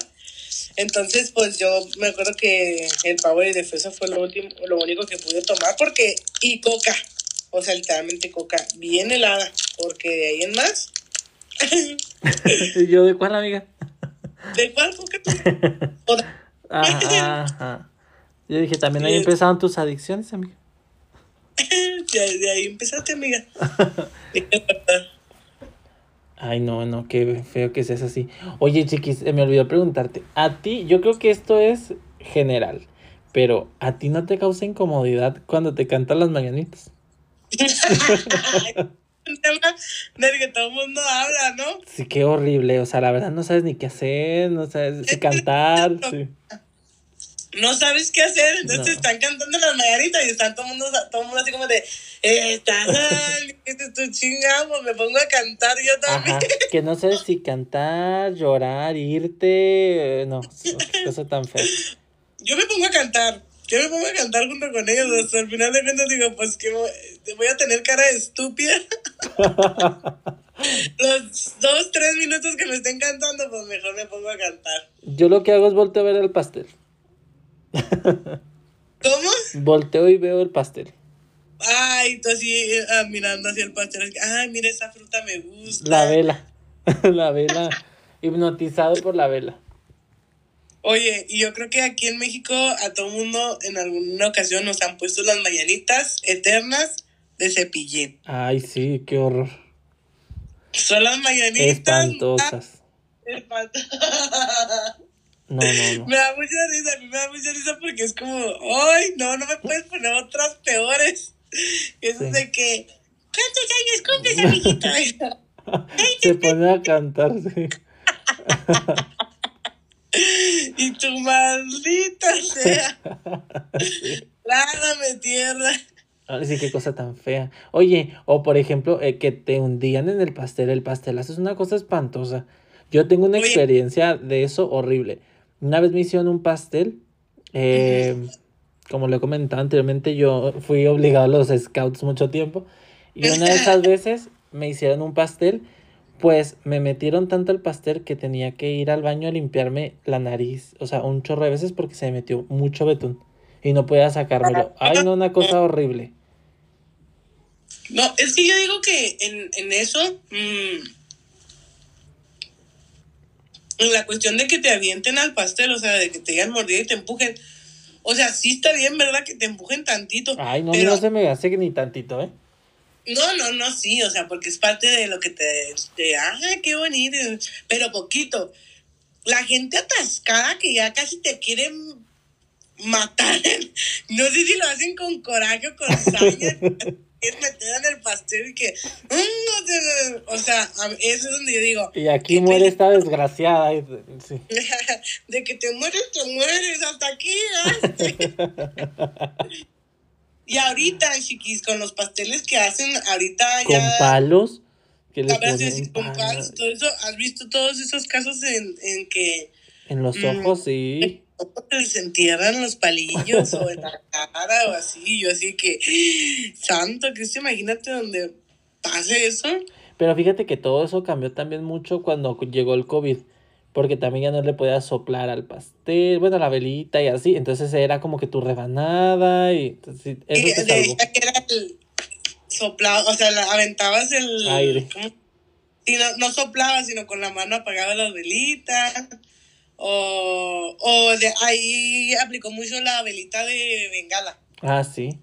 Entonces, pues yo me acuerdo que el Powerade de fresa fue lo último, lo único que pude tomar porque y coca, o sea, literalmente coca bien helada, porque de ahí en más, ¿Y yo de cuál, amiga? ¿de cuál coca? O de- Ajá, ajá. Yo dije, también ahí empezaron tus adicciones, amiga. de ahí empezaste, amiga. Ay, no, no, qué feo que seas así. Oye, chiquis, me olvidó preguntarte. A ti, yo creo que esto es general, pero ¿a ti no te causa incomodidad cuando te cantan las mañanitas? Un tema del que todo el mundo habla, ¿no? Sí, qué horrible. O sea, la verdad no sabes ni qué hacer, no sabes si cantar. sí. No sabes qué hacer, entonces No. están cantando las mañanitas y están todo el mundo, todo el mundo así como de, estás, estoy chingando, me pongo a cantar yo también. Ajá, que no sabes si cantar, llorar, irte. eh, No, cosa tan fea. Yo me pongo a cantar, yo me pongo a cantar junto con ellos, hasta al final de cuentas digo, pues que voy, voy a tener cara de estúpida. Los dos, tres minutos que me estén cantando, pues mejor me pongo a cantar. Yo lo que hago es volteo a ver el pastel. ¿Cómo? Volteo y veo el pastel. Ay, tú así eh, ah, mirando hacia el pastel. Ay, mira, esa fruta me gusta. La vela. La vela. Hipnotizado por la vela. Oye, y yo creo que aquí en México a todo mundo en alguna ocasión nos han puesto las mañanitas eternas de cepillín. Ay, sí, qué horror. Son las mañanitas. Espantosas. Espant- No, no, no. me da mucha risa, a mí me da mucha risa porque es como, ay, no, no me puedes poner otras peores. Eso Sí. de que, ¿cuántos años cumples, amiguito? Se pone a cantar, sí. y tu maldita sea. Trágame tierra. Ay, sí, qué cosa tan fea. Oye, o por ejemplo, eh, que te hundían en el pastel. El pastelazo es una cosa espantosa. Yo tengo una Oye. experiencia de eso horrible. Una vez me hicieron un pastel. eh, Como lo he comentado anteriormente, yo fui obligado a los scouts mucho tiempo. Y una de esas veces me hicieron un pastel. Pues me metieron tanto el pastel que tenía que ir al baño a limpiarme la nariz. O sea, un chorro de veces porque se me metió mucho betún. Y no podía sacármelo. Ay, no, una cosa horrible. No, es que yo digo que en, en eso, mm, en la cuestión de que te avienten al pastel, o sea, de que te digan mordida y te empujen, o sea, sí está bien, ¿verdad? Que te empujen tantito. Ay, no, pero, no se me hace ni tantito, ¿eh? No, no, no, sí, o sea, porque es parte de lo que te, te ay, qué bonito, pero poquito. La gente atascada que ya casi te quieren matar, no sé si lo hacen con coraje o con saña, quieren meter en el pastel y que, mm, o sea, eso es donde yo digo, Y aquí muere esta desgraciada. sí. de que te mueres, te mueres, hasta aquí llegaste. Y ahorita, chiquis, con los pasteles que hacen, ahorita Con ya... palos. Que les ponen con palos palos, todo eso, ¿has visto todos esos casos en, en que En los Mm. ojos, sí. Les entierran los palillos o en la cara o así? Yo así que, santo, Cristo, imagínate donde pase eso. Pero fíjate que todo eso cambió también mucho cuando llegó el COVID. Porque también ya no le podías soplar al pastel, bueno, a la velita y así. Entonces era como que tu rebanada y entonces, eso Y te de salvó. era el soplado, o sea, la- aventabas el Aire. ¿cómo? Sí, no, no soplabas, sino con la mano apagabas las velitas. O, o de ahí aplicó mucho la velita de bengala. Ah, sí.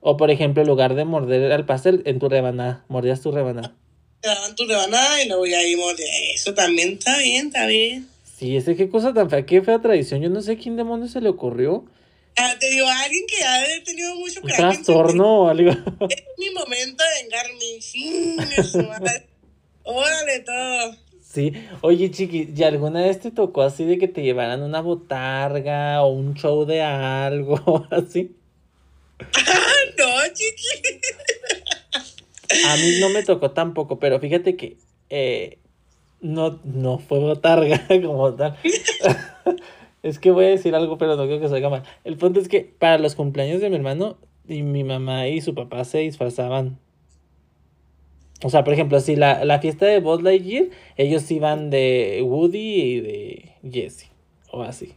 O por ejemplo, en lugar de morder al pastel, en tu rebanada, mordías tu rebanada. te daban tu rebanada y luego ya ahí mordía. Eso también está bien, está bien. Sí, ese qué cosa tan fea, qué fea tradición. Yo no sé quién demonios se le ocurrió. Ah, te digo, a alguien que ha tenido mucho Un trastorno o algo. Es mi momento de vengarme. Madre. Órale todo. Sí, oye chiqui, ¿y alguna vez te tocó así de que te llevaran una botarga o un show de algo así? No, chiqui. A mí no me tocó tampoco, pero fíjate que eh, no, no fue botarga como tal. Es que voy a decir algo, pero no creo que salga mal. El punto es que para los cumpleaños de mi hermano, y mi mamá y su papá se disfrazaban. O sea, por ejemplo, si la, la fiesta de Buzz Lightyear, ellos iban de Woody y de Jesse. O así.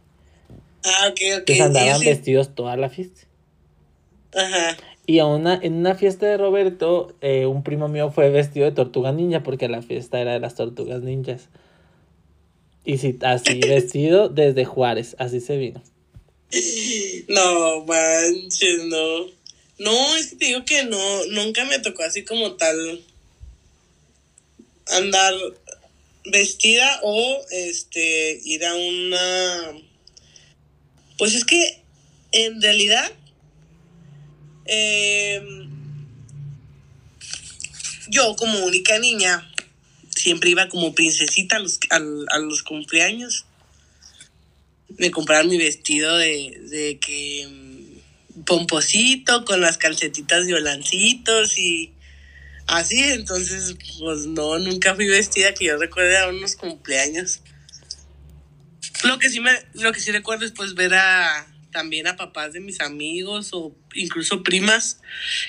Ah, ok, ok. Entonces andaban sí- vestidos toda la fiesta. Ajá. Y a una, en una fiesta de Roberto, eh, un primo mío fue vestido de tortuga ninja porque la fiesta era de las tortugas ninjas. Y sí, así vestido desde Juárez, así se vino. No, manches, no. No, es que te digo que no, nunca me tocó así como tal andar vestida o este ir a una pues es que en realidad eh, yo como única niña siempre iba como princesita a los, al- a los cumpleaños me compraron mi vestido de, de que pomposito con las calcetitas violancitos y así, entonces pues no, nunca fui vestida que yo recuerde a unos cumpleaños. Lo que sí me, lo que sí recuerdo es pues ver a también a papás de mis amigos o incluso primas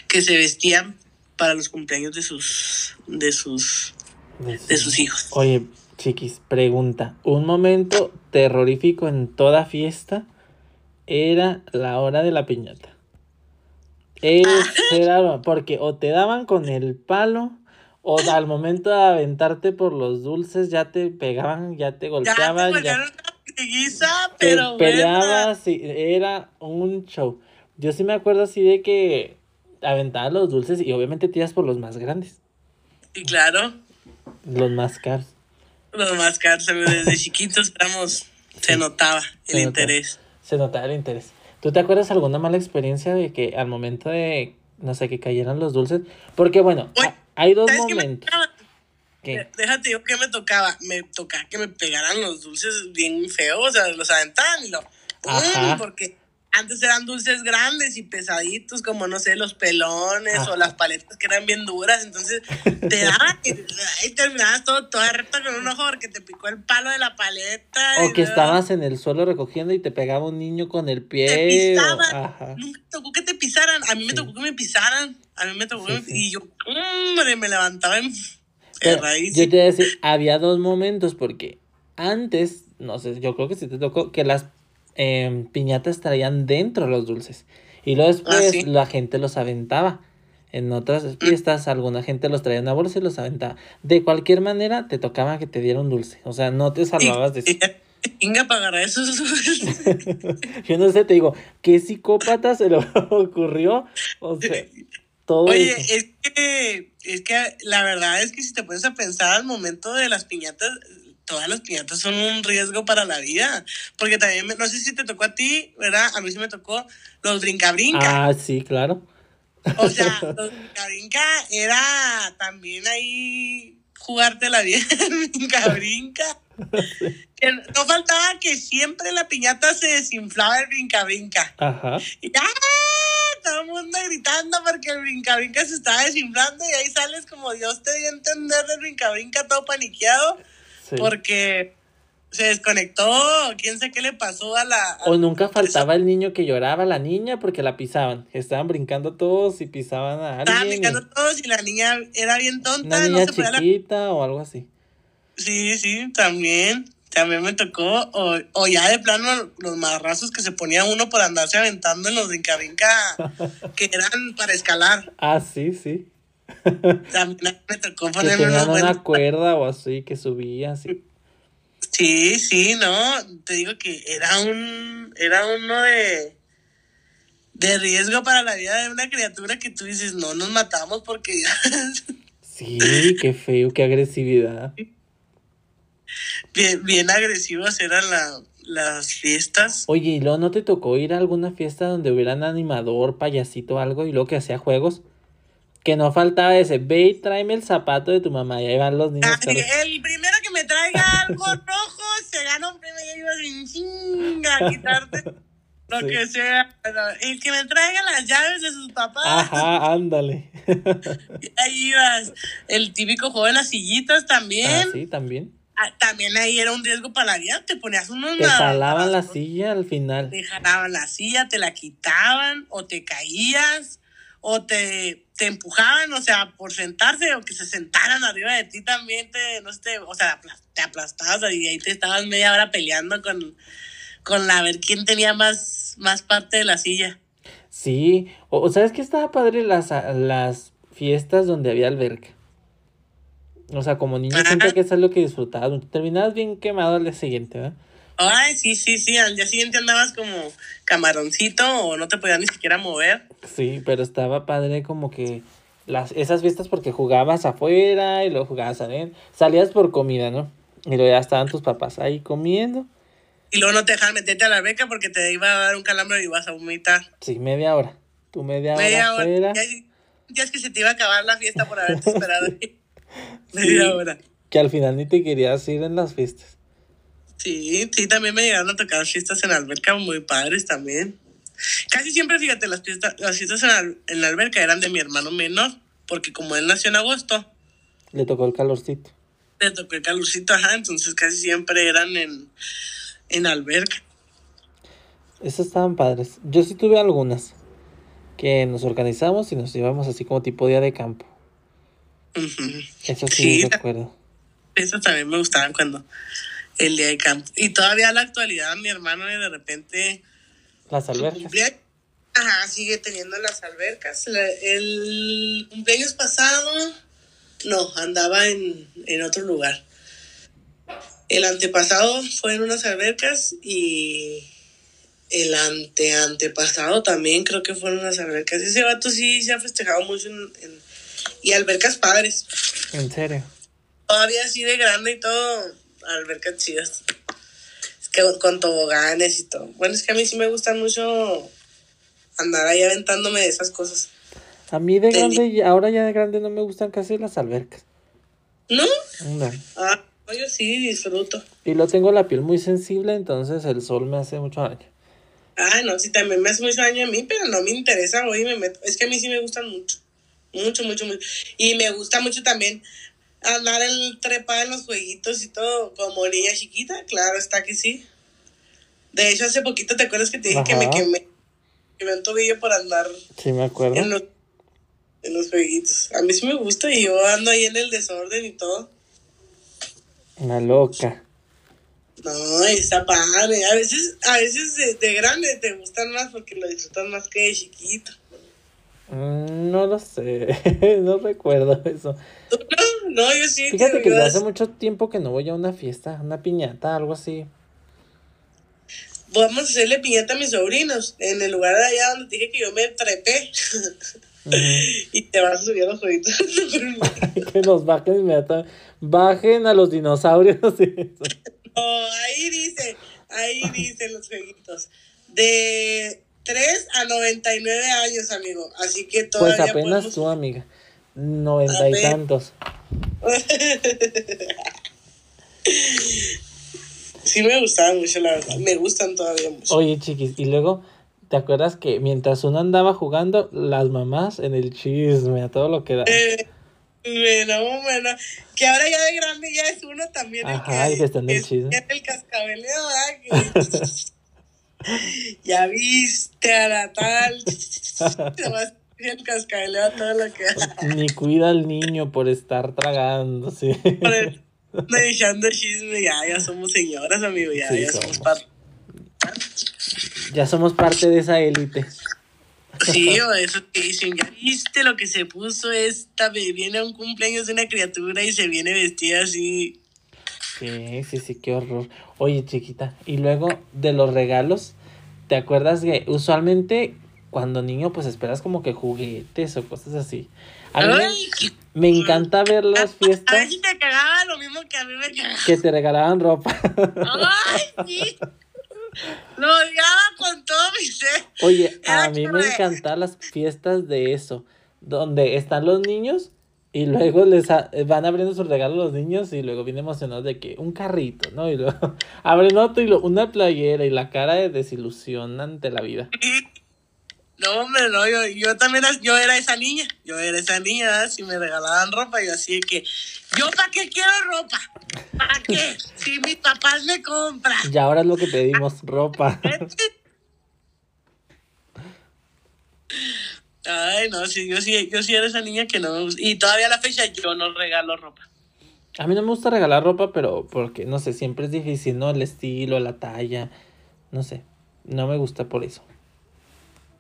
que se vestían para los cumpleaños de sus de sus de sus hijos. Oye, chiquis, pregunta. Un momento terrorífico en toda fiesta era la hora de la piñata. Ese era porque o te daban con el palo o al momento de aventarte por los dulces ya te pegaban, ya te Ya te golpeaban, ya te pero peleabas y era un show. Yo sí me acuerdo así de que aventaban los dulces y obviamente tiras por los más grandes, Y claro, los más caros. los más caros, desde chiquitos éramos, se notaba el interés. Se notaba el interés. ¿Tú te acuerdas alguna mala experiencia de que al momento de, no sé, que cayeran los dulces? Porque bueno, ha- hay dos ¿Sabes qué me momentos. que Déjate yo que me tocaba. Me tocaba que me pegaran los dulces bien feos, o sea, los aventaban y lo. Ajá. ¡pum! Porque antes eran dulces grandes y pesaditos, como no sé, los pelones Ajá. o las paletas que eran bien duras. Entonces te daban y, y terminabas todo, todo harto con un ojo porque te picó el palo de la paleta. O que luego estabas en el suelo recogiendo y te pegaba un niño con el Te pie. o- pisaban. Ajá. Nunca tocó que te pisaran. A mí me Sí. tocó que me pisaran. A mí me tocó Sí, que me- sí. Y yo, hombre, me levantaba en. Pero yo te voy a decir, había dos momentos porque antes, no sé, yo creo que sí te tocó que las em, piñatas traían dentro los dulces. Y luego después Ah, sí. la gente los aventaba. En otras fiestas, alguna gente los traía en una bolsa y los aventaba. De cualquier manera, te tocaba que te diera un dulce. O sea, no te salvabas de eso. Venga para agarrar esos dulces. Yo no sé, te digo, ¿qué psicópata se le ocurrió? O sea, todo Oye, eso. es que, es que la verdad es que si te pones a pensar al momento de las piñatas, todas las piñatas son un riesgo para la vida. Porque también, no sé si te tocó a ti, ¿verdad? A mí sí me tocó los brinca-brinca. Ah, sí, claro. O sea, los brinca-brinca era también ahí jugarte la vida brinca-brinca. No faltaba que siempre la piñata se desinflaba el brinca-brinca. Ajá. Y ¡ah! todo el mundo gritando porque el brinca-brinca se estaba desinflando y ahí sales como Dios te dio a entender del brinca-brinca todo paniqueado Sí. porque se desconectó, quién sabe qué le pasó a la... a- O nunca faltaba el niño que lloraba, la niña, porque la pisaban. Estaban brincando todos y pisaban a Estaban alguien. y- brincando todos y la niña era bien tonta, Una no niña se podía la... chiquita o algo así. Sí, sí, también, también me tocó, o, o ya de plano los marrazos que se ponía uno por andarse aventando en los brinca-brinca que eran para escalar. Ah, sí, sí. También me tocó ponerme una cuerda o así que subía así. Sí, sí, no, te digo que era un, era uno de, de riesgo para la vida de una criatura que tú dices, no nos matamos porque Sí, qué feo, qué agresividad. bien, bien agresivos eran la- las fiestas. Oye, ¿y luego no te tocó ir a alguna fiesta donde hubiera un animador, payasito algo y luego que hacía juegos? Que no faltaba ese, ve y tráeme el zapato de tu mamá y ahí van los niños. Ah. El primero que me traiga algo rojo se gana un premio y yo sin chinga a quitarte lo Sí. que sea. El que me traiga las llaves de sus papás. Ajá, ándale. Ahí ibas. El típico juego de las sillitas también. Ah, sí, también. ah, también ahí era un riesgo para la vida. Te ponías unos. Te jalaban la silla al final. Te jalaban la silla, te la quitaban, o te caías, o te, te empujaban, o sea, por sentarse, o que se sentaran arriba de ti también, te, no sé, o sea, te aplastabas y ahí te estabas media hora peleando con, con la, a ver quién tenía más, más parte de la silla. Sí, o, o ¿sabes qué estaba padre? Las, las fiestas donde había alberca. O sea, como niño siempre que es algo que disfrutabas. Terminabas bien quemado al día siguiente, ¿verdad? Ay, sí, sí, sí, al día siguiente andabas como camaroncito o no te podías ni siquiera mover. Sí, pero estaba padre como que las, esas fiestas porque jugabas afuera y luego jugabas adentro. Salías por comida, ¿no? Y luego ya estaban tus papás ahí comiendo. Y luego no te dejaban meterte a la alberca porque te iba a dar un calambre y ibas a vomitar. Sí, media hora. Tú media, Media hora hora. afuera. Ya, ya es que se te iba a acabar la fiesta por haberte esperado ahí. Sí. Media hora. Que al final ni te querías ir en las fiestas. Sí, sí, también me llegaron a tocar fiestas en alberca muy padres también. Casi siempre, fíjate, las fiestas, las fiestas en la, en la alberca eran de mi hermano menor, porque como él nació en agosto, Le tocó el calorcito. le tocó el calorcito, ajá, entonces casi siempre eran en, en alberca. Esas estaban padres. Yo sí tuve algunas. Que nos organizamos y nos llevamos así como tipo día de campo. Eso sí, Sí, recuerdo. Esas también me gustaban cuando el día de campo. Y todavía a la actualidad mi hermano de repente Las albercas. cumpleaños, ajá, sigue teniendo las albercas. La- el cumpleaños pasado, no, andaba en, en otro lugar. El antepasado fue en unas albercas y el ante antepasado también creo que fueron unas albercas. Ese vato sí se ha festejado mucho en- en- y albercas padres. En serio. Todavía así de grande y todo, albercas chidas. Es que con toboganes y todo. Bueno, es que a mí sí me gustan mucho andar ahí aventándome de esas cosas. A mí de grande, y ahora ya de grande no me gustan casi las albercas. ¿No? No. Ah, yo sí disfruto. Y lo tengo la piel muy sensible, entonces el sol me hace mucho daño. Ah, no, sí, también me hace mucho daño a mí, pero no me interesa, hoy me meto. Es que a mí sí me gustan mucho. Mucho, mucho, mucho. Y me gusta mucho también andar en trepada en los jueguitos y todo, como niña chiquita, claro, está que sí. De hecho, hace poquito, ¿te acuerdas que te dije que me quemé? Quemé un tobillo por andar Sí, me acuerdo. en los, en los jueguitos. A mí sí me gusta y yo ando ahí en el desorden y todo. Una loca. No, está padre. A veces, a veces de, de grande te gustan más porque lo disfrutas más que de chiquito. Mm, No lo sé. no recuerdo eso. ¿Tú no? Yo sí. Fíjate te que hace mucho tiempo que no voy a una fiesta, una piñata, algo así. Vamos a hacerle piñata a mis sobrinos en el lugar de allá donde dije que yo me trepé y te vas a subir a los jueguitos. que nos bajen inmediatamente. Bajen a los dinosaurios. no, ahí dice, ahí dicen los jueguitos. De 3 a 99 años, amigo. Así que Pues todavía apenas podemos- tú, amiga. Noventa y tantos. Sí me gustaban mucho, la verdad. Me gustan todavía mucho. Oye, chiquis, y luego, ¿te acuerdas que mientras uno andaba jugando, las mamás en el chisme, a todo lo que da? Eh, bueno, bueno. Que ahora ya de grande ya es uno también Ajá, el que está en el que chisme. el cascabeleo, ¿verdad? Ya viste a la tal. El cascabeleo a todo lo que Ni cuida al niño por estar tragando, sí. por el- echando chisme. Ya, ya somos señoras, amigo. Ya, Sí, ya somos somos. par- Ya somos parte de esa élite. Sí, o eso que dicen, ya viste lo que se puso esta, viene a un cumpleaños de una criatura y se viene vestida así. Sí, sí, sí, qué horror. Oye, chiquita, y luego de los regalos, ¿te acuerdas que usualmente cuando niño pues esperas como que juguetes o cosas así? A mí me- Ay, me encanta ver las a ver fiestas si te cagaba lo mismo que a mí me cagaba. que te regalaban ropa. Ay, sí. Lo odiaba con todo mi ser. Oye, Era a mí me- encantan las fiestas de eso, donde están los niños y luego les a- van abriendo sus regalos los niños y luego vienen emocionados de que un carrito, ¿no? Y luego abren otro y lo- una playera y la cara de desilusión ante la vida. No, hombre, no, yo, yo también yo era esa niña. Yo era esa niña, si me regalaban ropa, yo así de que, ¿yo para qué quiero ropa? ¿Para qué? Si mis papás me compran. Y ahora es lo que pedimos, ropa. Ay, no, sí, yo sí, yo sí era esa niña que no me gusta. Y todavía a la fecha yo no regalo ropa. A mí no me gusta regalar ropa, pero porque, no sé, siempre es difícil, ¿no? El estilo, la talla, no sé. No me gusta por eso.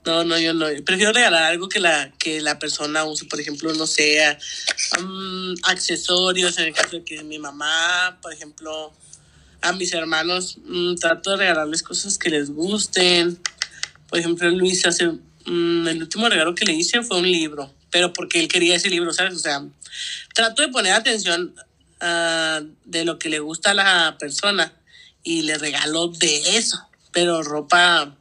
No, no, yo no. Prefiero regalar algo que la, que la persona use, por ejemplo, no sea um, accesorios, en el caso de que mi mamá, por ejemplo, a mis hermanos, mm, trato de regalarles cosas que les gusten. Por ejemplo, Luis hace, mm, el último regalo que le hice fue un libro, pero porque él quería ese libro, ¿sabes? O sea, trato de poner atención uh, de lo que le gusta a la persona y le regalo de eso, pero ropa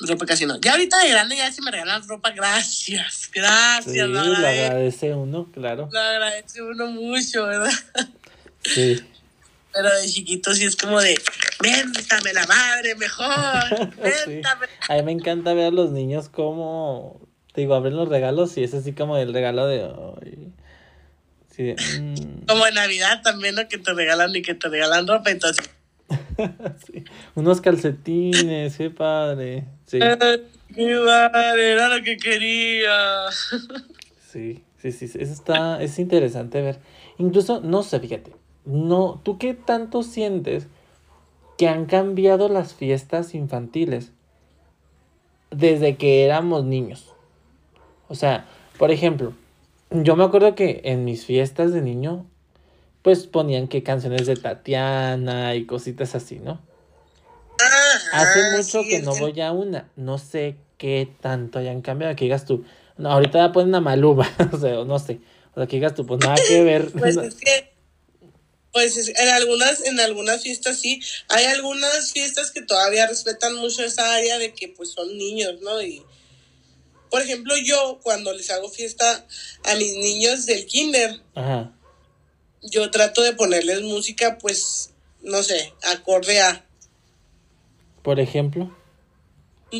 ropa casi no. Ya ahorita de grande ya si me regalan ropa, gracias, gracias. Sí, lo agradece uno, claro. Lo agradece uno mucho, ¿verdad? Sí. Pero de chiquito sí es como de, véntame la madre mejor, véntame. A mí me encanta ver a los niños como, te digo, abren los regalos y es así como el regalo de... sí, mm. Como en Navidad también, ¿no? Que te regalan y que te regalan ropa, entonces... sí. Unos calcetines, qué padre. Sí. ¡Qué padre! Era lo que quería. sí, sí, sí, eso está, es interesante ver. Incluso, no sé, fíjate, no, ¿tú qué tanto sientes que han cambiado las fiestas infantiles desde que éramos niños? O sea, por ejemplo, yo me acuerdo que en mis fiestas de niño, pues ponían que canciones de Tatiana y cositas así, ¿no? Hace mucho que no voy a una. No sé qué tanto hayan cambiado. Que digas tú, no, ahorita ponen a Maluma. o sea, no sé. O sea, que digas tú, pues nada que ver. pues es que, pues en algunas, en algunas fiestas sí. Hay algunas fiestas que todavía respetan mucho esa área de que pues son niños, ¿no? Y, por ejemplo, yo cuando les hago fiesta a mis niños del kinder, yo trato de ponerles música, pues, no sé, acorde a por ejemplo.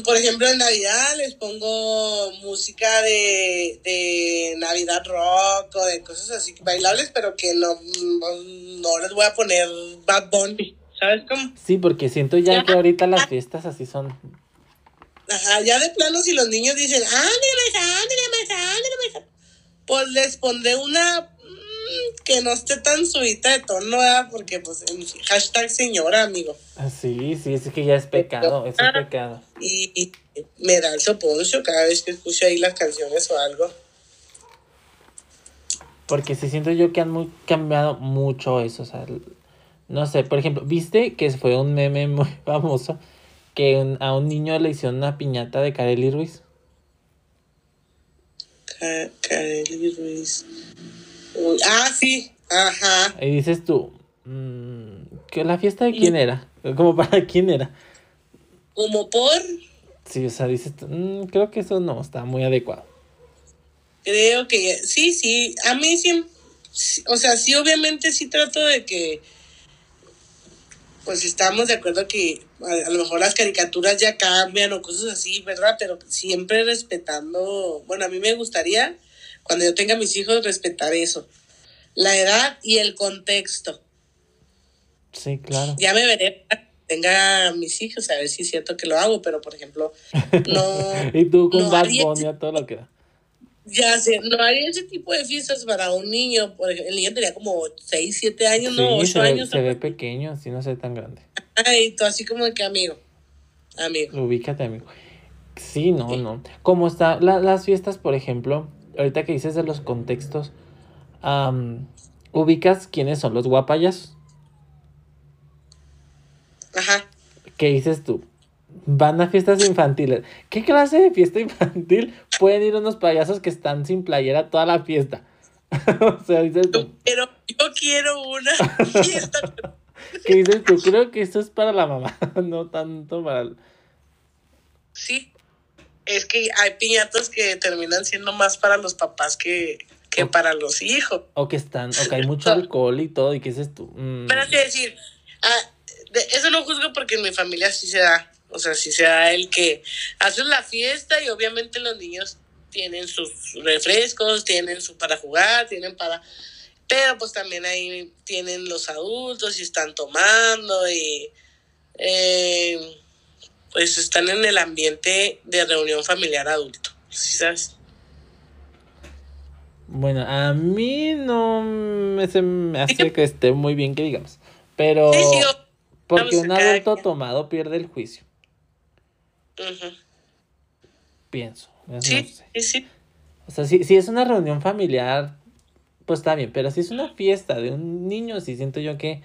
Por ejemplo, en Navidad les pongo música de, de Navidad rock o de cosas así bailables, pero que no, no les voy a poner Bad Bunny. ¿Sabes cómo? Sí, porque siento ya, que ahorita las fiestas así son. Ajá, ya de plano si los niños dicen, ándale, ándale, ándale, pues les pondré una que no esté tan subida de tono, Porque, pues, hashtag señora, amigo. Ah, sí, sí, es que ya es pecado, es un pecado. Y, me da el soponcio cada vez que escucho ahí las canciones o algo. Porque sí siento yo que han muy, cambiado mucho eso, o sea, no sé, por ejemplo, ¿viste que fue un meme muy famoso que a un niño le hicieron una piñata de Kareli Ruiz? Kareli Ruiz ah, sí, ajá. Y dices tú, mm, ¿que la fiesta de quién era? ¿Como para quién era? ¿Como por? Sí, o sea, dices, mm, creo que eso no está muy adecuado. Creo que sí, sí. A mí sí, o sea, sí, obviamente sí trato de que, pues estamos de acuerdo que a, lo mejor las caricaturas ya cambian o cosas así, ¿verdad? Pero siempre respetando, bueno, a mí me gustaría cuando yo tenga mis hijos, respetar eso. La edad y el contexto. Sí, claro. Ya me veré tenga mis hijos, a ver si es cierto que lo hago, pero por ejemplo, no. y tú con Bad Bunny a todo lo que da. Ya sé, no haría ese tipo de fiestas para un niño. Por ejemplo, el niño tenía como 6, 7 años, no, 8 años. Se ve pequeño, así no se ve tan grande. Ay, tú así como de que amigo. Amigo. Ubícate, amigo. Sí, no, no. Como está, las fiestas, por ejemplo, ahorita que dices de los contextos, ¿ubicas quiénes son los guapayas? Ajá. ¿Qué dices tú? Van a fiestas infantiles. ¿Qué clase de fiesta infantil pueden ir unos payasos que están sin playera toda la fiesta? o sea, dices tú. Pero yo quiero una fiesta. ¿Qué dices tú? Creo que esto es para la mamá, no tanto para... El... Sí, es que hay piñatas que terminan siendo más para los papás que, que para los hijos. O que están, o que hay mucho alcohol y todo, y qué es esto. Mm. Pero es decir, ah, eso no juzgo porque en mi familia sí se da. O sea, sí sea el que hace la fiesta y obviamente los niños tienen sus refrescos, tienen su para jugar, tienen para... Pero pues también ahí tienen los adultos y están tomando y eh, pues están en el ambiente de reunión familiar adulto. ¿Sí sabes? Bueno, a mí no me, se me hace que esté muy bien que digamos. Pero porque un adulto tomado pierde el juicio. Pienso. Sí, sí, sí. O sea, si, si es una reunión familiar, pues está bien. Pero si es una fiesta de un niño, sí siento yo que,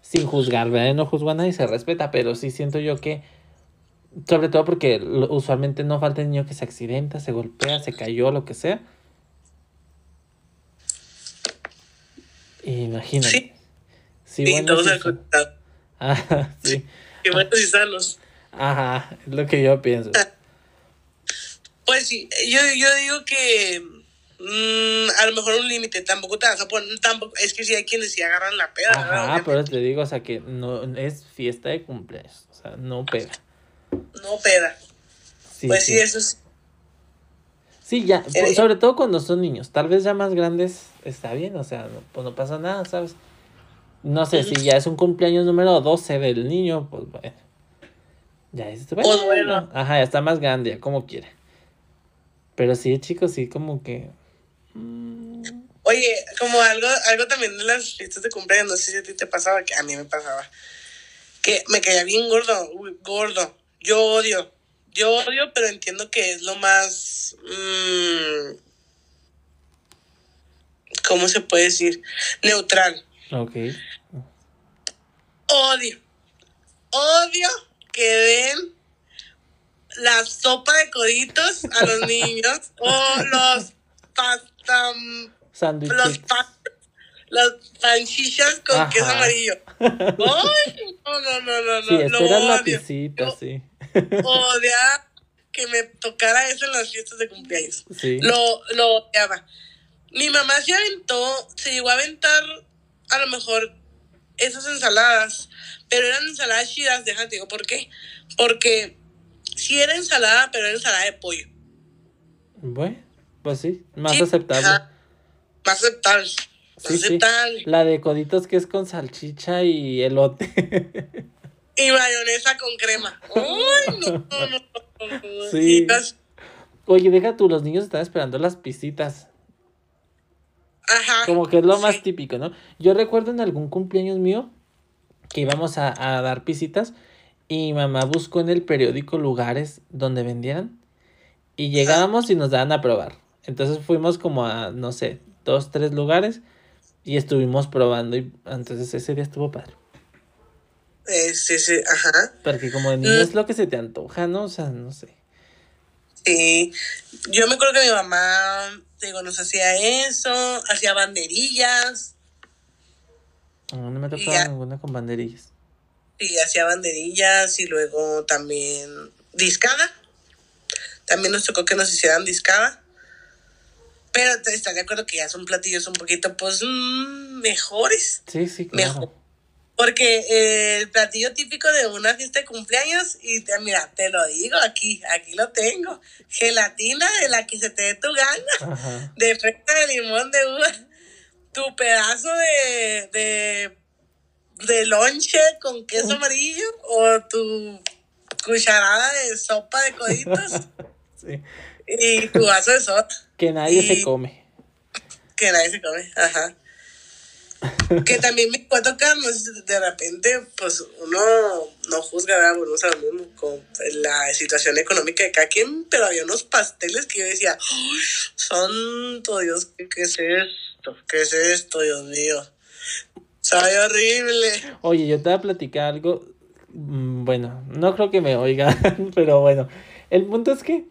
sin juzgar, ¿verdad? No juzgo a nadie, se respeta, pero sí siento yo que, sobre todo porque usualmente no falta el niño que se accidenta, se golpea, se cayó, lo que sea. Imagínate. Sí, sí bueno, sí, Ajá, sí. Qué buenos y sanos. Ajá, es lo que yo pienso. Pues sí, yo, yo digo que mm, a lo mejor un límite, tampoco te vas a poner, tampoco, es que si hay quienes sí agarran la peda. Ajá, pero te digo, o sea, que no es fiesta de cumpleaños, o sea, no peda. No peda. pues sí, eso sí. Sí, ya, eh, sobre todo cuando son niños, tal vez ya más grandes está bien, o sea, no, pues no pasa nada, ¿sabes? No sé, si ya es un cumpleaños número 12 del niño, pues bueno. Ya es bueno. Pues bueno. Ajá, ya está más grande, ya como quiere. Pero sí, chicos, sí, como que. Mm. Oye, como algo, algo también de las fiestas de cumpleaños, no sé si a ti te pasaba, que a mí me pasaba. Que me caía bien gordo, gordo. Yo odio. Yo odio, pero entiendo que es lo más. Mmm, ¿Cómo se puede decir? Neutral. Ok. Odio. Odio que den la sopa de coditos a los niños o los pastam los los panchichas con queso amarillo. Ay, no, no, no, no, sí, no. Lo la pisita, sí. Odia que me tocara eso en las fiestas de cumpleaños. Sí. Lo, lo odiaba. Mi mamá se aventó, se llegó a aventar a lo mejor esas ensaladas, pero eran ensaladas chidas, déjate digo, ¿por qué? Porque si era ensalada, pero era ensalada de pollo. Bueno, pues sí, más aceptable. Más aceptable. Sí, aceptable. La de coditos que es con salchicha y elote. y mayonesa con crema. Uy, no, no, no. Sí. Oye, deja tú, los niños están esperando las pisitas. Ajá. Como que es lo más típico, ¿no? Yo recuerdo en algún cumpleaños mío que íbamos a, dar pisitas y mamá buscó en el periódico lugares donde vendieran y llegábamos y nos daban a probar. Entonces fuimos como a, no sé, dos, tres lugares y estuvimos probando y entonces ese día estuvo padre. Eh, sí, sí, ajá. Porque como de niño es mm. lo que se te antoja, ¿no? O sea, no sé. Sí, yo me acuerdo que mi mamá digo, nos hacía eso, hacía banderillas. No, no me tocaba ninguna con banderillas. Y hacía banderillas y luego también discada. También nos tocó que nos hicieran discada. Pero está de acuerdo que ya son platillos un poquito, pues, mm, mejores. Sí, sí, claro. Mejor. Porque eh, el platillo típico de una fiesta de cumpleaños, y te, mira, te lo digo aquí, aquí lo tengo. Gelatina de la que se te dé tu gana, de fresa de limón de uva, tu pedazo de, de, de lonche con queso amarillo o tu cucharada de sopa de coditos. sí. Y tu vaso de soda. Que nadie se come. Que nadie se come, ajá que también me puede tocar, de repente, pues uno no juzga, ¿verdad? A lo mismo con la situación económica de cada quien, pero había unos pasteles que yo decía, santo Dios, ¿qué, es esto? ¿Qué es esto, Dios mío? Sabe horrible. Oye, yo te voy a platicar algo, mm, bueno, no creo que me oigan, pero bueno, el punto es que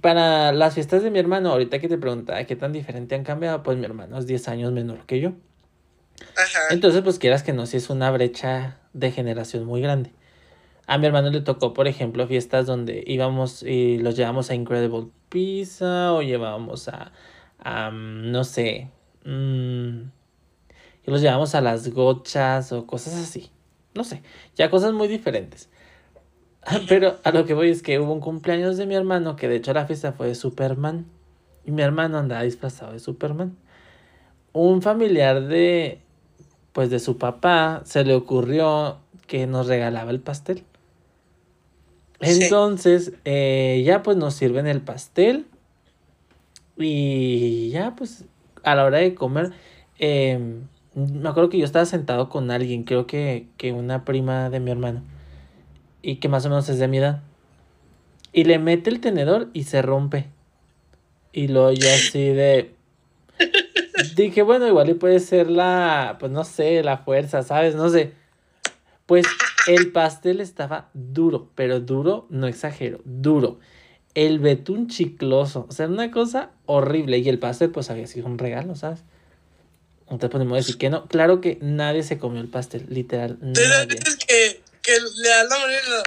para las fiestas de mi hermano, ahorita que te preguntaba qué tan diferente han cambiado, pues mi hermano es 10 años menor que yo. Entonces, pues quieras que no, si es una brecha de generación muy grande. A mi hermano le tocó, por ejemplo, fiestas donde íbamos y los llevamos a Incredible Pizza o llevábamos a, mm, no sé, mm, y los llevamos a las gochas o cosas así. No sé, ya cosas muy diferentes. Pero a lo que voy es que hubo un cumpleaños de mi hermano, que de hecho la fiesta fue de Superman. Y mi hermano andaba disfrazado de Superman. Un familiar de, pues de su papá, se le ocurrió que nos regalaba el pastel. Entonces, eh, ya pues nos sirven el pastel. Y ya pues a la hora de comer, em, me acuerdo que yo estaba sentado con alguien, creo que, que una prima de mi hermano. Y que más o menos es de mi edad. Y le mete el tenedor y se rompe. Y lo yo así de... Dije, bueno, igual y puede ser la, pues no sé, la fuerza, ¿sabes? No sé. Pues el pastel estaba duro, pero duro, no exagero, duro. El betún chicloso, o sea, una cosa horrible. Y el pastel, pues había sido un regalo, ¿sabes? Entonces podemos decir que no. Claro que nadie se comió el pastel, literal. Nadie. que, que le da la manera.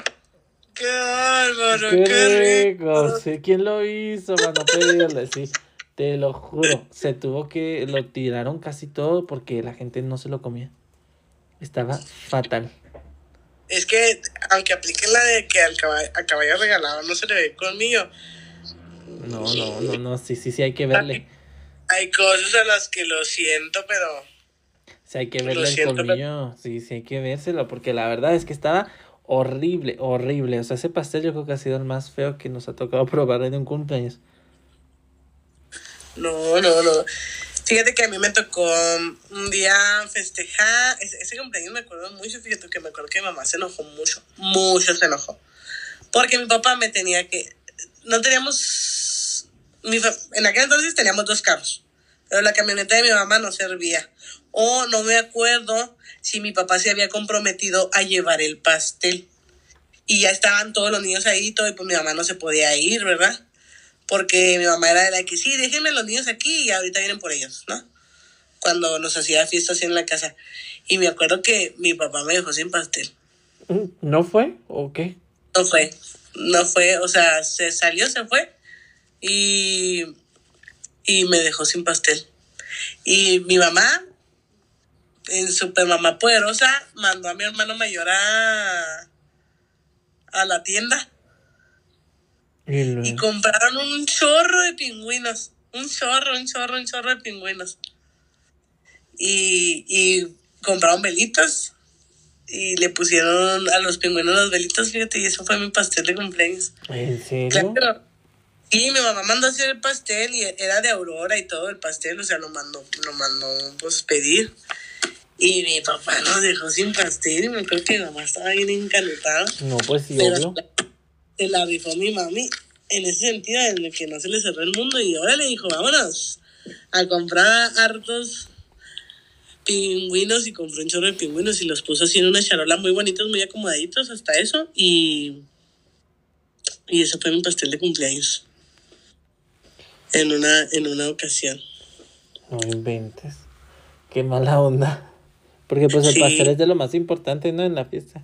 ¡Qué bárbaro! ¡Qué, rico! Sí, ¿quién lo hizo? Pedirle, sí. Te lo juro. Se tuvo que. Lo tiraron casi todo porque la gente no se lo comía. Estaba fatal. Es que, aunque aplique la de que al caballo, caballo regalado no se le ve conmigo. No, no, no, no, sí, sí, sí, hay que verle. Hay cosas a las que lo siento, pero. Sí, hay que verle el colmillo. Sí, sí, hay que vérselo, porque la verdad es que estaba horrible, horrible. O sea, ese pastel yo creo que ha sido el más feo que nos ha tocado probar en un cumpleaños. No, no, no. Fíjate que a mí me tocó un día festejar, ese, cumpleaños me acuerdo mucho, fíjate que me acuerdo que mi mamá se enojó mucho, mucho se enojó. Porque mi papá me tenía que, no teníamos, mi, en aquel entonces teníamos dos carros, pero la camioneta de mi mamá no servía. O no me acuerdo si mi papá se había comprometido a llevar el pastel. Y ya estaban todos los niños ahí, todo, y pues mi mamá no se podía ir, ¿verdad? Porque mi mamá era de la que sí, déjenme los niños aquí y ahorita vienen por ellos, ¿no? Cuando nos hacía fiestas así en la casa. Y me acuerdo que mi papá me dejó sin pastel. ¿No fue o qué? No fue, no fue, o sea, se salió, se fue y, y me dejó sin pastel. Y mi mamá, en super mamá poderosa, mandó a mi hermano mayor a, a la tienda y, compraron un chorro de pingüinos. Un chorro, un chorro, un chorro de pingüinos. Y, y compraron velitas. Y le pusieron a los pingüinos los velitos, fíjate, y eso fue mi pastel de cumpleaños. ¿En serio? Claro. Sí, mi mamá mandó a hacer el pastel y era de Aurora y todo el pastel, o sea, lo mandó, lo mandó pues pedir. Y mi papá nos dejó sin pastel y me acuerdo que mi mamá estaba bien encantada. No, pues sí, obvio se la rifó mi mami en ese sentido en el que no se le cerró el mundo y ahora le dijo, vámonos a comprar hartos pingüinos y compró un chorro de pingüinos y los puso así en una charola muy bonitos, muy acomodaditos hasta eso y y eso fue mi pastel de cumpleaños en una en una ocasión. No inventes. Qué mala onda. Porque pues el pastel es de lo más importante, ¿no? En la fiesta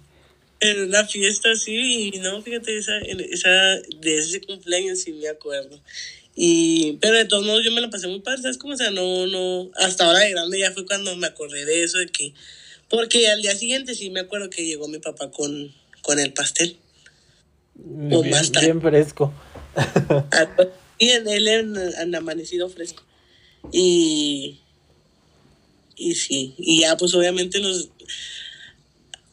en una fiesta así y no, fíjate, esa, esa, de ese cumpleaños sí me acuerdo. Y, pero de todos modos yo me la pasé muy padre, ¿sabes cómo? O sea, no, no, hasta ahora de grande ya fue cuando me acordé de eso, de que, porque al día siguiente sí me acuerdo que llegó mi papá con, con el pastel. O bien, más tarde. Bien fresco. y en él en, amanecido fresco. Y, y sí, y ya pues obviamente los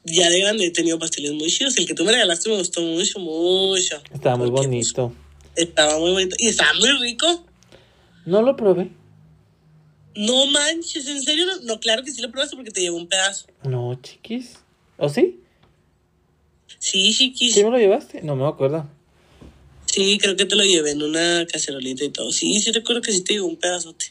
ya de grande he tenido pasteles muy chidos. El que tú me regalaste me gustó mucho, mucho. Estaba muy pues, bonito. estaba muy bonito. Y estaba muy rico. No lo probé. No manches, ¿en serio? No, claro que sí lo probaste porque te llevó un pedazo. No, chiquis. ¿O sí? Sí, chiquis. ¿Sí me lo llevaste? No me acuerdo. Sí, creo que te lo llevé en una cacerolita y todo. Sí, sí recuerdo que sí te llevó un pedazote.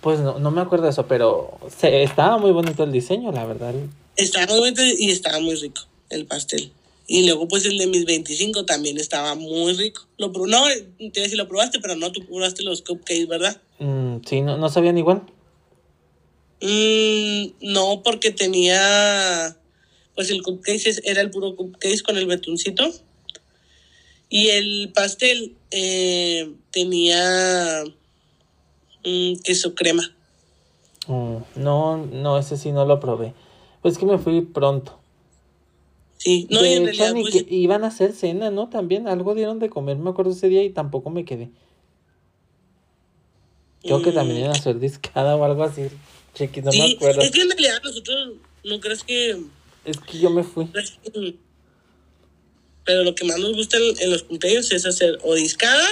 Pues no, no me acuerdo de eso, pero se, estaba muy bonito el diseño, la verdad. Estaba muy bonito y estaba muy rico el pastel. Y luego, pues el de mis 25 también estaba muy rico. Lo no, te si lo probaste, pero no, tú probaste los cupcakes, ¿verdad? Mm, sí, no, no sabían igual. Mm, no, porque tenía. Pues el cupcake era el puro cupcake con el betuncito. Y el pastel eh, tenía mm, queso crema. no, no, ese sí no lo probé. Pues que me fui pronto. Sí, no, y en realidad, pues, que iban a hacer cena, ¿no? También algo dieron de comer, me acuerdo ese día y tampoco me quedé. Creo que también mm, iban a hacer discada o algo así. Chiquis, no me acuerdo. es que en realidad nosotros no crees que, Es que yo me fui. Pero lo que más nos gusta en, en los cumpleaños es hacer o discada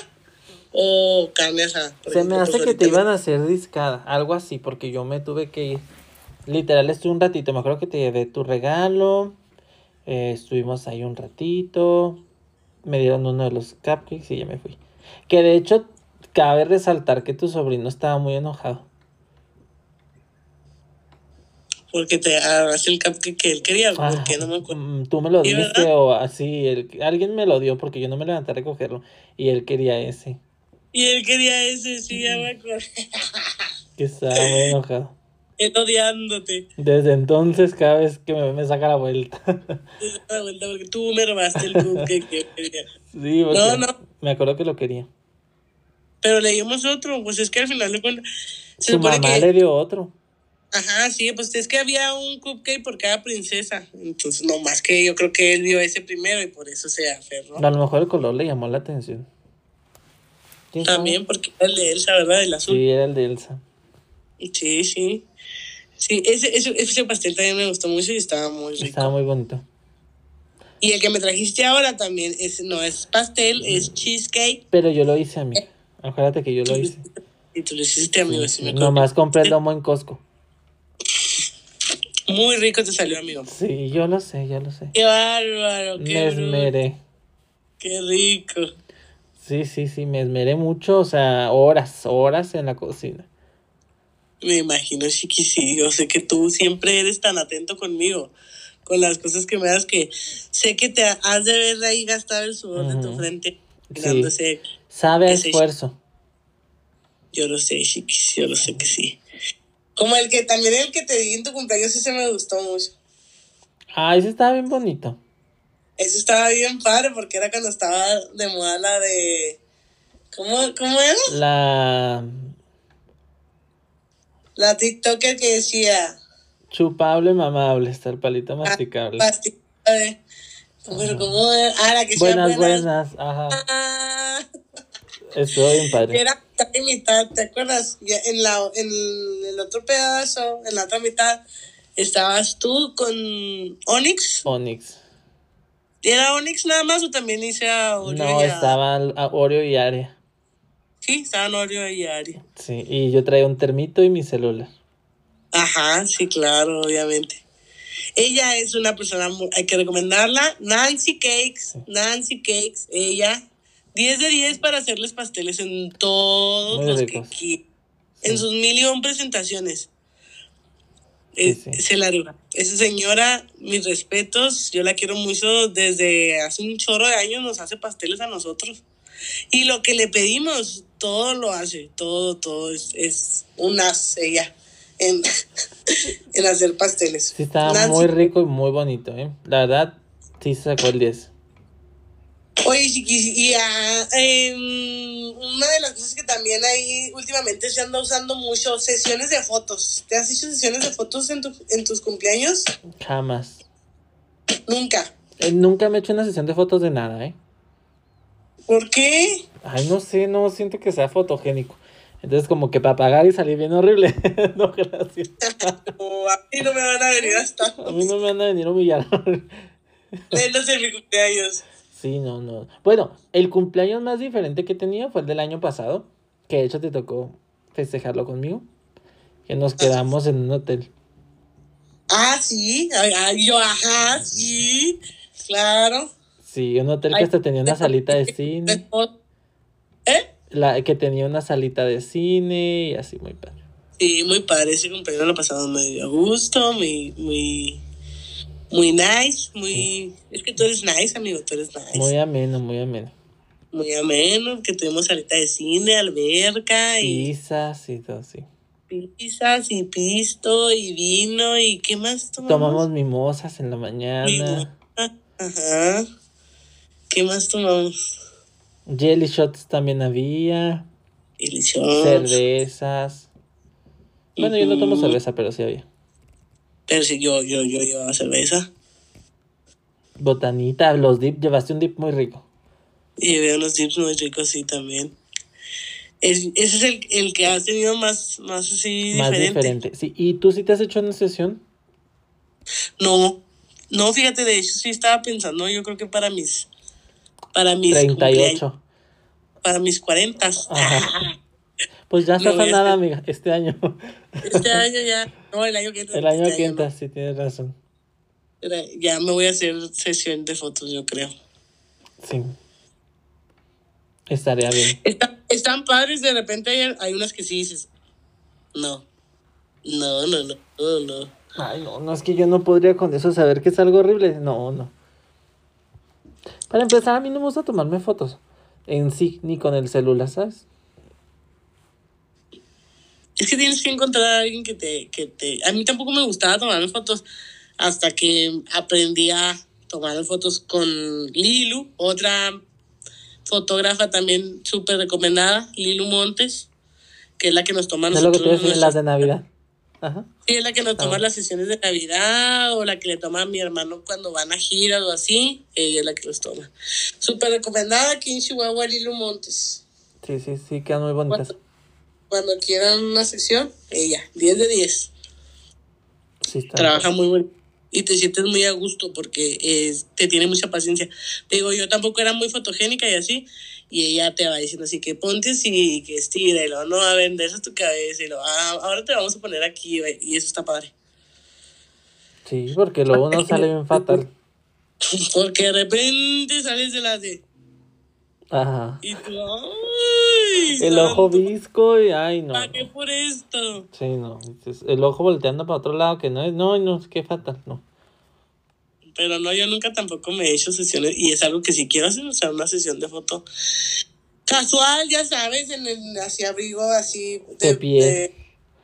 o carne asada. Se me hace pues que te iban a hacer discada, algo así, porque yo me tuve que ir. Literal, estuve un ratito, me acuerdo que te llevé tu regalo, eh, estuvimos ahí un ratito, me dieron uno de los cupcakes y ya me fui. Que de hecho, cabe resaltar que tu sobrino estaba muy enojado. Porque te agarraste el cupcake que él quería, Ah, porque no me acuerdo. mm, Tú me lo ¿Sí, diste o así, el- alguien me lo dio porque yo no me levanté a recogerlo y él quería ese, Y él quería ese, sí, ya me acuerdo. que estaba muy enojado. Él odiándote. Desde entonces, cada vez que me me saca la vuelta. Te da la vuelta porque tú me robaste el cupcake que yo quería. Sí, porque No, no. me acuerdo que lo quería. Pero le dimos otro, pues es que al final de cuentas. Su mamá que. le dio otro. Ajá, sí, pues es que había un cupcake por cada princesa. Entonces, no más que yo creo que él vio ese primero y por eso se aferró. A lo mejor el color le llamó la atención. También porque era el de Elsa, ¿verdad? El azul. Sí, era el de Elsa. Sí, sí. Sí, ese, ese, ese pastel también me gustó mucho y estaba muy rico. Estaba muy bonito. Y el que me trajiste ahora también es, no es pastel, es cheesecake. Pero yo lo hice a mí. Acuérdate que yo lo hice. Y tú lo hiciste, amigo. sí me acuerdo. Nomás compré el lomo en Costco. Muy rico te salió, amigo. Sí, yo lo sé, yo lo sé. Qué bárbaro, qué Me esmeré. qué rico. Sí, sí, sí, me esmeré mucho. O sea, horas, horas en la cocina. Me imagino, Chiqui, sí. Yo sé que tú siempre eres tan atento conmigo, con las cosas que me das, que sé que te has de ver ahí gastar el sudor de tu frente. Sí. dándose- Sabe Ese- esfuerzo. Yo lo sé, Chiqui, yo lo sé que sí. Como el que también el que te di en tu cumpleaños, ese me gustó mucho. Ah, ese estaba bien bonito. Ese estaba bien padre porque era cuando estaba de moda la de. ¿Cómo, cómo era? La La TikToker que decía. chupable, mamable, está el palito ah, masticable. pastilla de- Pero ¿cómo era? Ah, la que decía Buenas, buenas. Ajá. Ah, Estuvo bien padre. era mitad y mitad, ¿te acuerdas? En, la, en el otro pedazo, en la otra mitad, estabas tú con Onyx. Onyx. ¿Era Onyx nada más o también hice a Oreo No, y a- estaban a Oreo y Aria. Sí, estaban Oreo y Ari. Sí, y yo traía un termito y mi celular. Ajá, sí, claro, obviamente. Ella es una persona, muy, hay que recomendarla. Nancy Cakes, Nancy Cakes, ella. 10 de 10 para hacerles pasteles en todos Muy los ricos. que Sí. En sus mil y un presentaciones. Sí, Es- sí. Se la. Esa señora, mis respetos, yo la quiero mucho. Desde hace un chorro de años nos hace pasteles a nosotros. Y lo que le pedimos, todo lo hace, todo, todo es, es un as ella en, en hacer pasteles. Sí, estaba Nancy, muy rico y muy bonito, ¿eh? La verdad, sí sacó el 10. Oye, chiquis, y ah, em, una de las cosas que también ahí últimamente se anda usando mucho, sesiones de fotos. ¿Te has hecho sesiones de fotos en, tu- en tus cumpleaños? Jamás. Nunca. Eh, nunca me he hecho una sesión de fotos de nada, ¿eh? ¿Por qué? Ay, no sé, no siento que sea fotogénico. Entonces, como que para pagar y salir bien horrible. no, gracias. A mí no me van a venir hasta A mí no me van a venir a humillar. menos en mi cumpleaños. sí, no, no. Bueno, el cumpleaños más diferente que he tenido fue el del año pasado. Que de hecho te tocó festejarlo conmigo. Que nos quedamos en un hotel. Ah, sí. Ay, yo, ajá, sí. Claro. Sí, un hotel que Ay, hasta tenía una salita de cine. La, que tenía una salita de cine y así muy padre. Sí, muy padre. Ese cumpleaños lo pasamos muy a gusto, muy, muy, muy nice, muy... Es que tú eres nice, amigo, tú eres nice. Muy ameno, muy ameno. Muy ameno, que tuvimos salita de cine, alberca y Pizzas y todo así. pizzas y pisto y vino y ¿qué más tomamos? Tomamos mimosas en la mañana. Ajá. ¿Qué más tomamos? Jelly shots también había. Delicioso. Cervezas. Bueno, yo no tomo cerveza, pero sí había. Pero sí, yo, yo, yo llevaba cerveza. Botanita, los dip, llevaste un dip muy rico. Llevé unos dips muy ricos, sí, también. Es, ese es el, el que has tenido más, más así Más diferente. diferente. Sí, ¿y tú sí te has hecho una sesión? No, no, fíjate, de hecho sí estaba pensando, yo creo que para mis, para mis cumpleaños, 38. para mis 40. Ajá. Pues ya estás voy a nada, amiga, este año. Este año ya, no, el año que entra. El año este que no. entra, sí tienes razón. Ya me voy a hacer sesión de fotos, yo creo. Sí. Estaría bien. Está- están padres, de repente hay, hay unas que sí dices, no, no, no, no, no, no. Ay, no, no es que yo no podría con eso saber que es algo horrible. No, no. Para empezar, a mí no me gusta tomarme fotos en sí, ni con el celular, ¿sabes? Es que tienes que encontrar a alguien que te, que te... A mí tampoco me gustaba tomarme fotos hasta que aprendí a tomar fotos con Lilu, otra fotógrafa también súper recomendada, Lilu Montes, que es la que nos toma Es lo que te voy a nosotros decir, las de Navidad. Ajá. Sí, es la que nos toma Ah. las sesiones de Navidad o la que le toma a mi hermano cuando van a giras o así. Ella es la que los toma. Súper recomendada aquí en Chihuahua, Lilu Montes. Sí, sí, sí, quedan muy bonitas. Cuando, cuando quieran una sesión, ella, 10 de 10. Sí, está Trabaja muy bueno. Y te sientes muy a gusto porque es- te tiene mucha paciencia. Te digo, yo tampoco era muy fotogénica y así. Y ella te va diciendo así que ponte así, que estira, y luego no, a es tu cabeza, y luego, ah, ahora te vamos a poner aquí, güey", y eso está padre. Sí, porque luego uno sale bien fatal. Porque de repente sales de la de. Ajá. Y tú, ¡ay! El ojo visco y ay, no. Pagué por esto. Sí, no. El ojo volteando para otro lado que no es. No, no, qué fatal, no. Pero no, yo nunca tampoco me he hecho sesiones y es algo que si quiero hacer, o sea, una sesión de foto casual, ya sabes, en el así abrigo así De piel. de,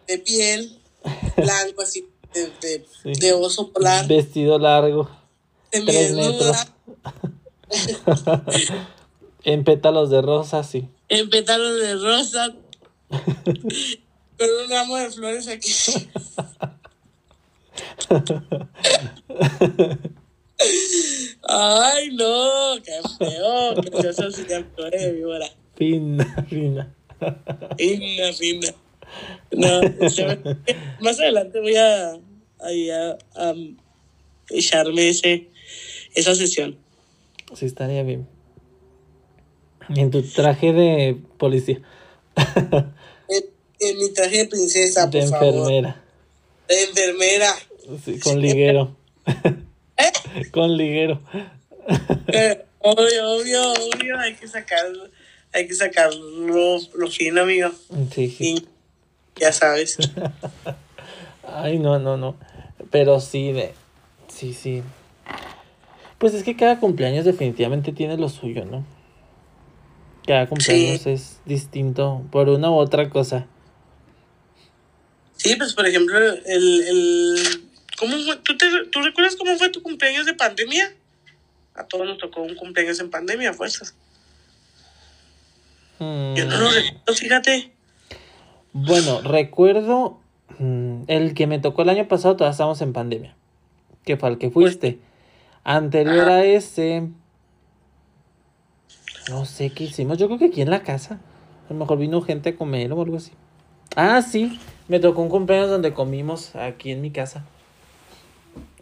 de piel, blanco así, de, Sí. oso polar, Vestido largo, de tres metros. en pétalos de rosa, sí. en pétalos de rosa, con un ramo de flores aquí. Ay, no, qué feo, que así de actor de víbora. Fina, fina. Fina, fina. No, me- más adelante voy a, ahí a, a echarme ese, esa sesión. Sí, estaría bien. En tu traje de policía, En, en mi traje de princesa, de por favor. enfermera, De enfermera. sí, con liguero. con liguero. Eh, obvio, obvio, obvio, hay que sacarlo, hay que sacarlo lo fino, amigo. Sí, sí. Y ya sabes. Ay, no, no, no. Pero sí, de... sí, sí. Pues es que cada cumpleaños definitivamente tiene lo suyo, ¿no? Cada cumpleaños es distinto por una u otra cosa. Sí, pues por ejemplo, el, el ¿cómo fue? ¿Tú, te, ¿Tú recuerdas cómo fue tu cumpleaños de pandemia? A todos nos tocó un cumpleaños en pandemia, fuerzas. Yo no lo Mm, recuerdo, fíjate. Bueno, recuerdo mm, el que me tocó el año pasado, todavía estábamos en pandemia. Que fue al que fuiste. Anterior a ese. No sé qué hicimos. Yo creo que aquí en la casa. A lo mejor vino gente a comer o algo así. Ah, sí. Me tocó un cumpleaños donde comimos aquí en mi casa.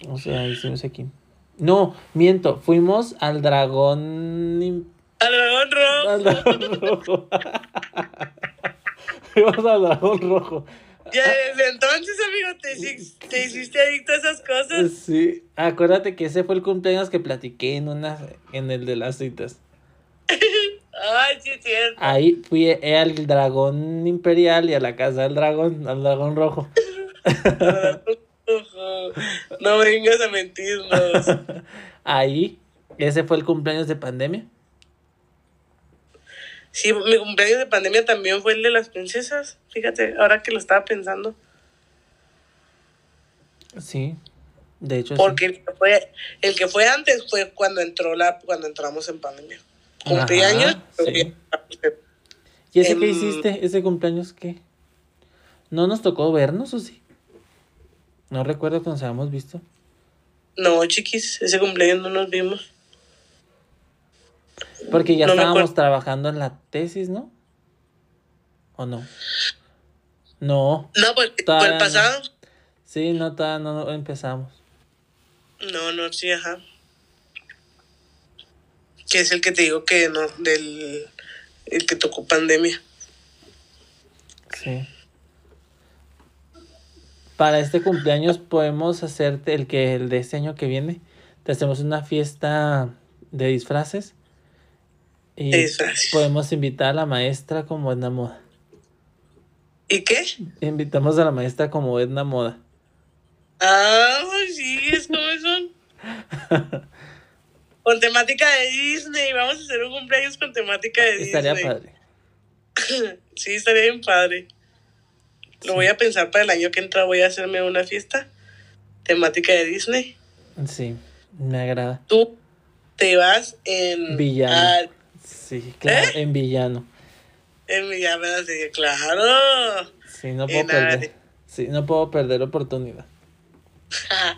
O sea, hicimos aquí. No, miento. Fuimos al dragón. Al dragón rojo. Al dragón rojo. Fuimos al dragón rojo. Ya desde entonces, amigo, te, te hiciste adicto a esas cosas. Sí, acuérdate que ese fue el cumpleaños que platiqué en una en el de las citas. Ay, sí, es cierto. Ahí fui al dragón imperial y a la casa del dragón, al dragón rojo. No vengas a mentirnos. Ahí, ese fue el cumpleaños de pandemia. Sí, mi cumpleaños de pandemia también fue el de las princesas. Fíjate, ahora que lo estaba pensando. Sí, de hecho sí. Porque el que fue, el que fue antes fue cuando entró la, cuando entramos en pandemia. Cumpleaños. Ajá, sí. ¿Y ese qué em, hiciste? ¿Ese cumpleaños qué? ¿No nos tocó vernos o sí? No recuerdo que nos habíamos visto. No, chiquis, ese cumpleaños no nos vimos. Porque ya No estábamos trabajando en la tesis, ¿no? ¿O no? No. No, pues, por Todavía el no. pasado. Sí, no, todavía no empezamos. No, no, sí, ajá. Que es el que te digo que no, del. El que tocó pandemia. Sí. Para este cumpleaños podemos hacerte el que el de este año que viene. Te hacemos una fiesta de disfraces. Y podemos invitar a la maestra como Edna Moda. ¿Y qué? Invitamos a la maestra como Edna Moda. Ah, sí, es como son. con temática de Disney. Vamos a hacer un cumpleaños con temática de Disney. Estaría padre. Sí, estaría bien padre. Lo Sí. voy a pensar para el año que entra. Voy a hacerme una fiesta temática de Disney. Sí, me agrada. Tú te vas en. Villano. Sí, claro, ¿Eh? en villano. en Villano, que, claro. Sí, no puedo En perder. Sí, no puedo perder oportunidad.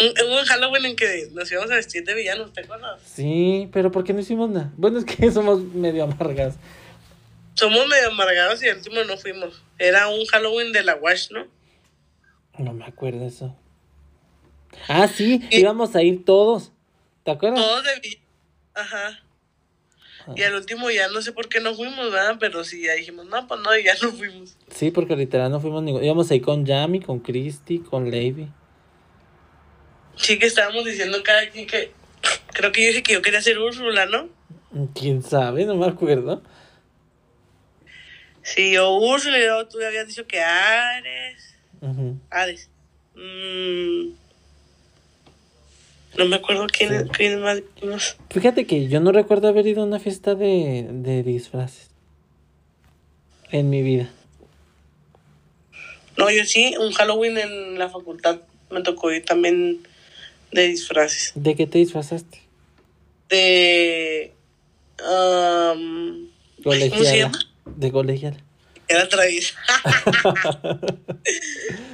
Un- Hubo un Halloween en que nos íbamos a vestir de villanos, ¿te acuerdas? Sí, pero ¿por qué no hicimos nada? Bueno, es que somos medio amargas. Somos medio amargados y al último no fuimos. Era un Halloween de la Wash, ¿no? No me acuerdo eso. Ah, sí, Y- íbamos a ir todos. ¿Te acuerdas? Todos de. Ajá. Ah. Y al último ya no sé por qué no fuimos, ¿verdad? Pero sí, ya dijimos, no, pues no, y ya no fuimos. Sí, porque literal no fuimos ninguno. Íbamos a ir con Yami, con Christy, con Lady. Sí que estábamos diciendo cada quien que... Creo que yo dije que yo quería ser Úrsula, ¿no? ¿Quién sabe? No me acuerdo. Sí, yo Úrsula y luego tú habías dicho que Ares. Ujú. Ares. Mm, no me acuerdo quién, Sí. quién más dijimos. Fíjate que yo no recuerdo haber ido a una fiesta de, de disfraces. En mi vida. No, yo sí, un Halloween en la facultad me tocó ir también de disfraces. ¿De qué te disfrazaste? De... Um, ¿Cómo se Colegiala. llama? De colegiala. Era traviesa.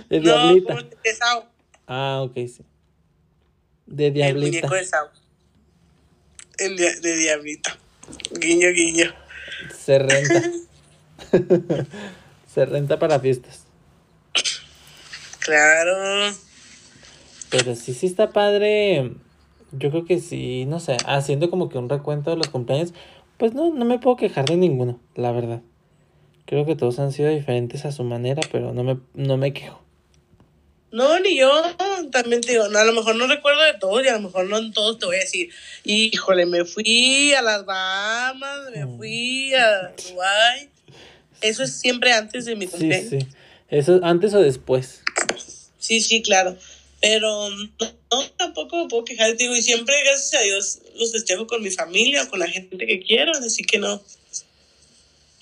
De No, diablita. de Sao. Ah, ok, sí. De El diablita. muñeco de Sao. El dia- de diablita. Guiño, guiño. Se renta. Se renta para fiestas. Claro. Pero sí, sí está padre. Yo creo que sí, no sé, haciendo como que un recuento de los cumpleaños, pues no, no me puedo quejar de ninguno, la verdad. Creo que todos han sido diferentes a su manera, pero no me, no me quejo. No, ni yo. También te digo, no, a lo mejor no recuerdo de todos y a lo mejor no en todos te voy a decir, híjole, me fui a las Bahamas, me Mm. fui a Dubái. Eso es siempre antes de mi Sí, cumpleaños. sí. Eso antes o después. Sí, sí, claro. Pero no, tampoco me puedo quejar, digo, y siempre, gracias a Dios, los festejo con mi familia, con la gente que quiero, así que no.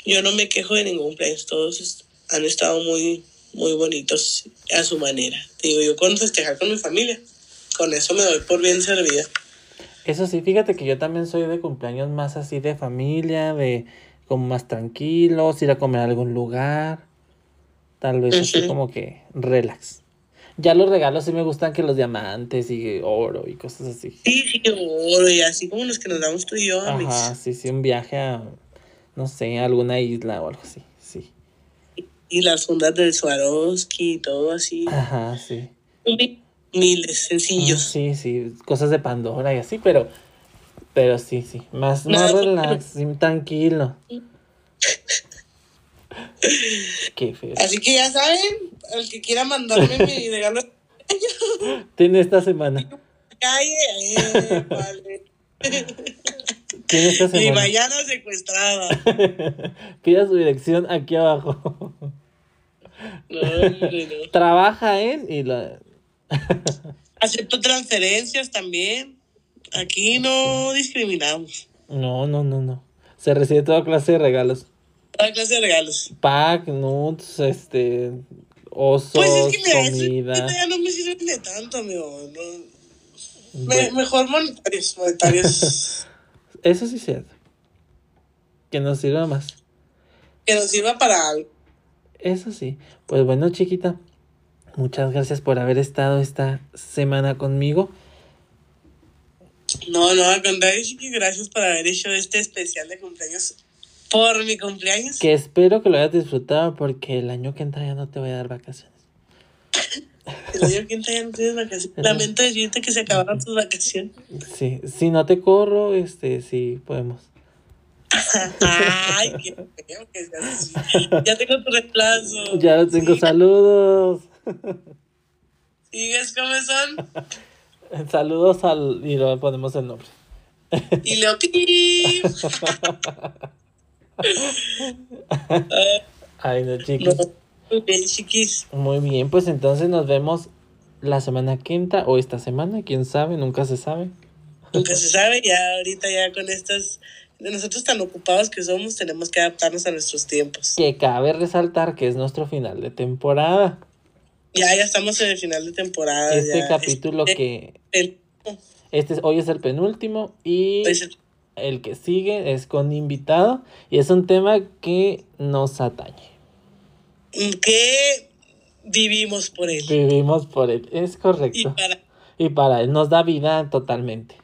Yo no me quejo de ningún cumpleaños, todos han estado muy, muy bonitos a su manera. Te digo, yo con festejar con mi familia, con eso me doy por bien servida. Eso sí, fíjate que yo también soy de cumpleaños más así de familia, de como más tranquilos, ir a comer a algún lugar. Tal vez así Ujú. como que relax. Ya los regalos sí me gustan que los diamantes y oro y cosas así. Sí, sí, oro, y así como los que nos damos tú y yo, Ajá, mis- sí, sí, un viaje a, no sé, a alguna isla o algo así, sí. y las fundas del Swarovski y todo así. Ajá, sí. Humildes, sencillos. Sí, sí, cosas de Pandora y así, pero, pero sí, sí, más, relax, tranquilo. Qué feo. Así que ya saben, el que quiera mandarme mi regalo Tiene esta semana, calle, eh, vale. tiene esta Mi semana. mañana secuestrada. Pida su dirección aquí abajo. No, hombre, no. Trabaja en y lo... Acepto transferencias también. Aquí no discriminamos. No, no, no, no. Se recibe toda clase de regalos. Toda clase de regalos. Pack, nudes, este, osos, Pues es que mira, eso comida. ahorita ya no me sirven de tanto, amigo. No. Me- Bueno, mejor monetarios, monetarios. eso sí es cierto. Que nos sirva más. que nos sirva para algo. Eso sí. Pues bueno, chiquita. Muchas gracias por haber estado esta semana conmigo. No, no, al contrario, Chiqui, gracias por haber hecho este especial de cumpleaños por mi cumpleaños. Que espero que lo hayas disfrutado porque el año que entra ya no te voy a dar vacaciones. El año que entra ya no tienes vacaciones. Lamento decirte que se acabaron tus vacaciones. Sí, si no te corro, este, sí, podemos. Ay, qué feo que seas así. Ya tengo tu reemplazo. Ya lo tengo, Sí. saludos. ¿Sigues cómo son? Saludos al... y lo ponemos el nombre. Y Leo Pip. Ay, no, chicos. No, muy bien, chiquis. Muy bien, pues entonces nos vemos la semana quinta o esta semana, quién sabe, nunca se sabe. Nunca se sabe, ya ahorita ya con estas, nosotros tan ocupados que somos, tenemos que adaptarnos a nuestros tiempos. Que cabe resaltar que es nuestro final de temporada. Ya, ya estamos en el final de temporada. Este ya. capítulo Este- que... el- Este es- hoy es el penúltimo y el que sigue es con invitado y es un tema que nos atañe. que vivimos por él. Vivimos por él, es Y correcto. para Y para él nos da vida totalmente.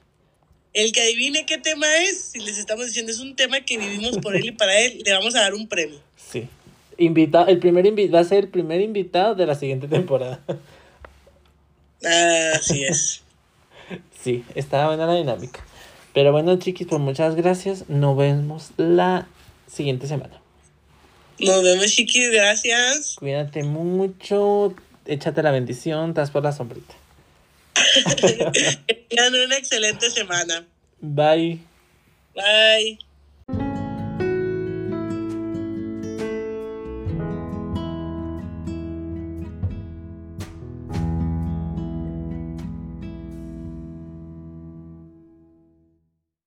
el que adivine qué tema es, si les estamos diciendo es un tema que vivimos por él y para él, le vamos a dar un premio. Sí. Invita el primer invi- va a ser el primer invitado de la siguiente temporada. Así es. Sí, está buena la dinámica. Pero bueno, chiquis, pues muchas gracias. Nos vemos la siguiente semana. Nos vemos, chiquis. Gracias. Cuídate mucho. Échate la bendición. Estás por la sombrita. Tengan una excelente semana. Bye. Bye.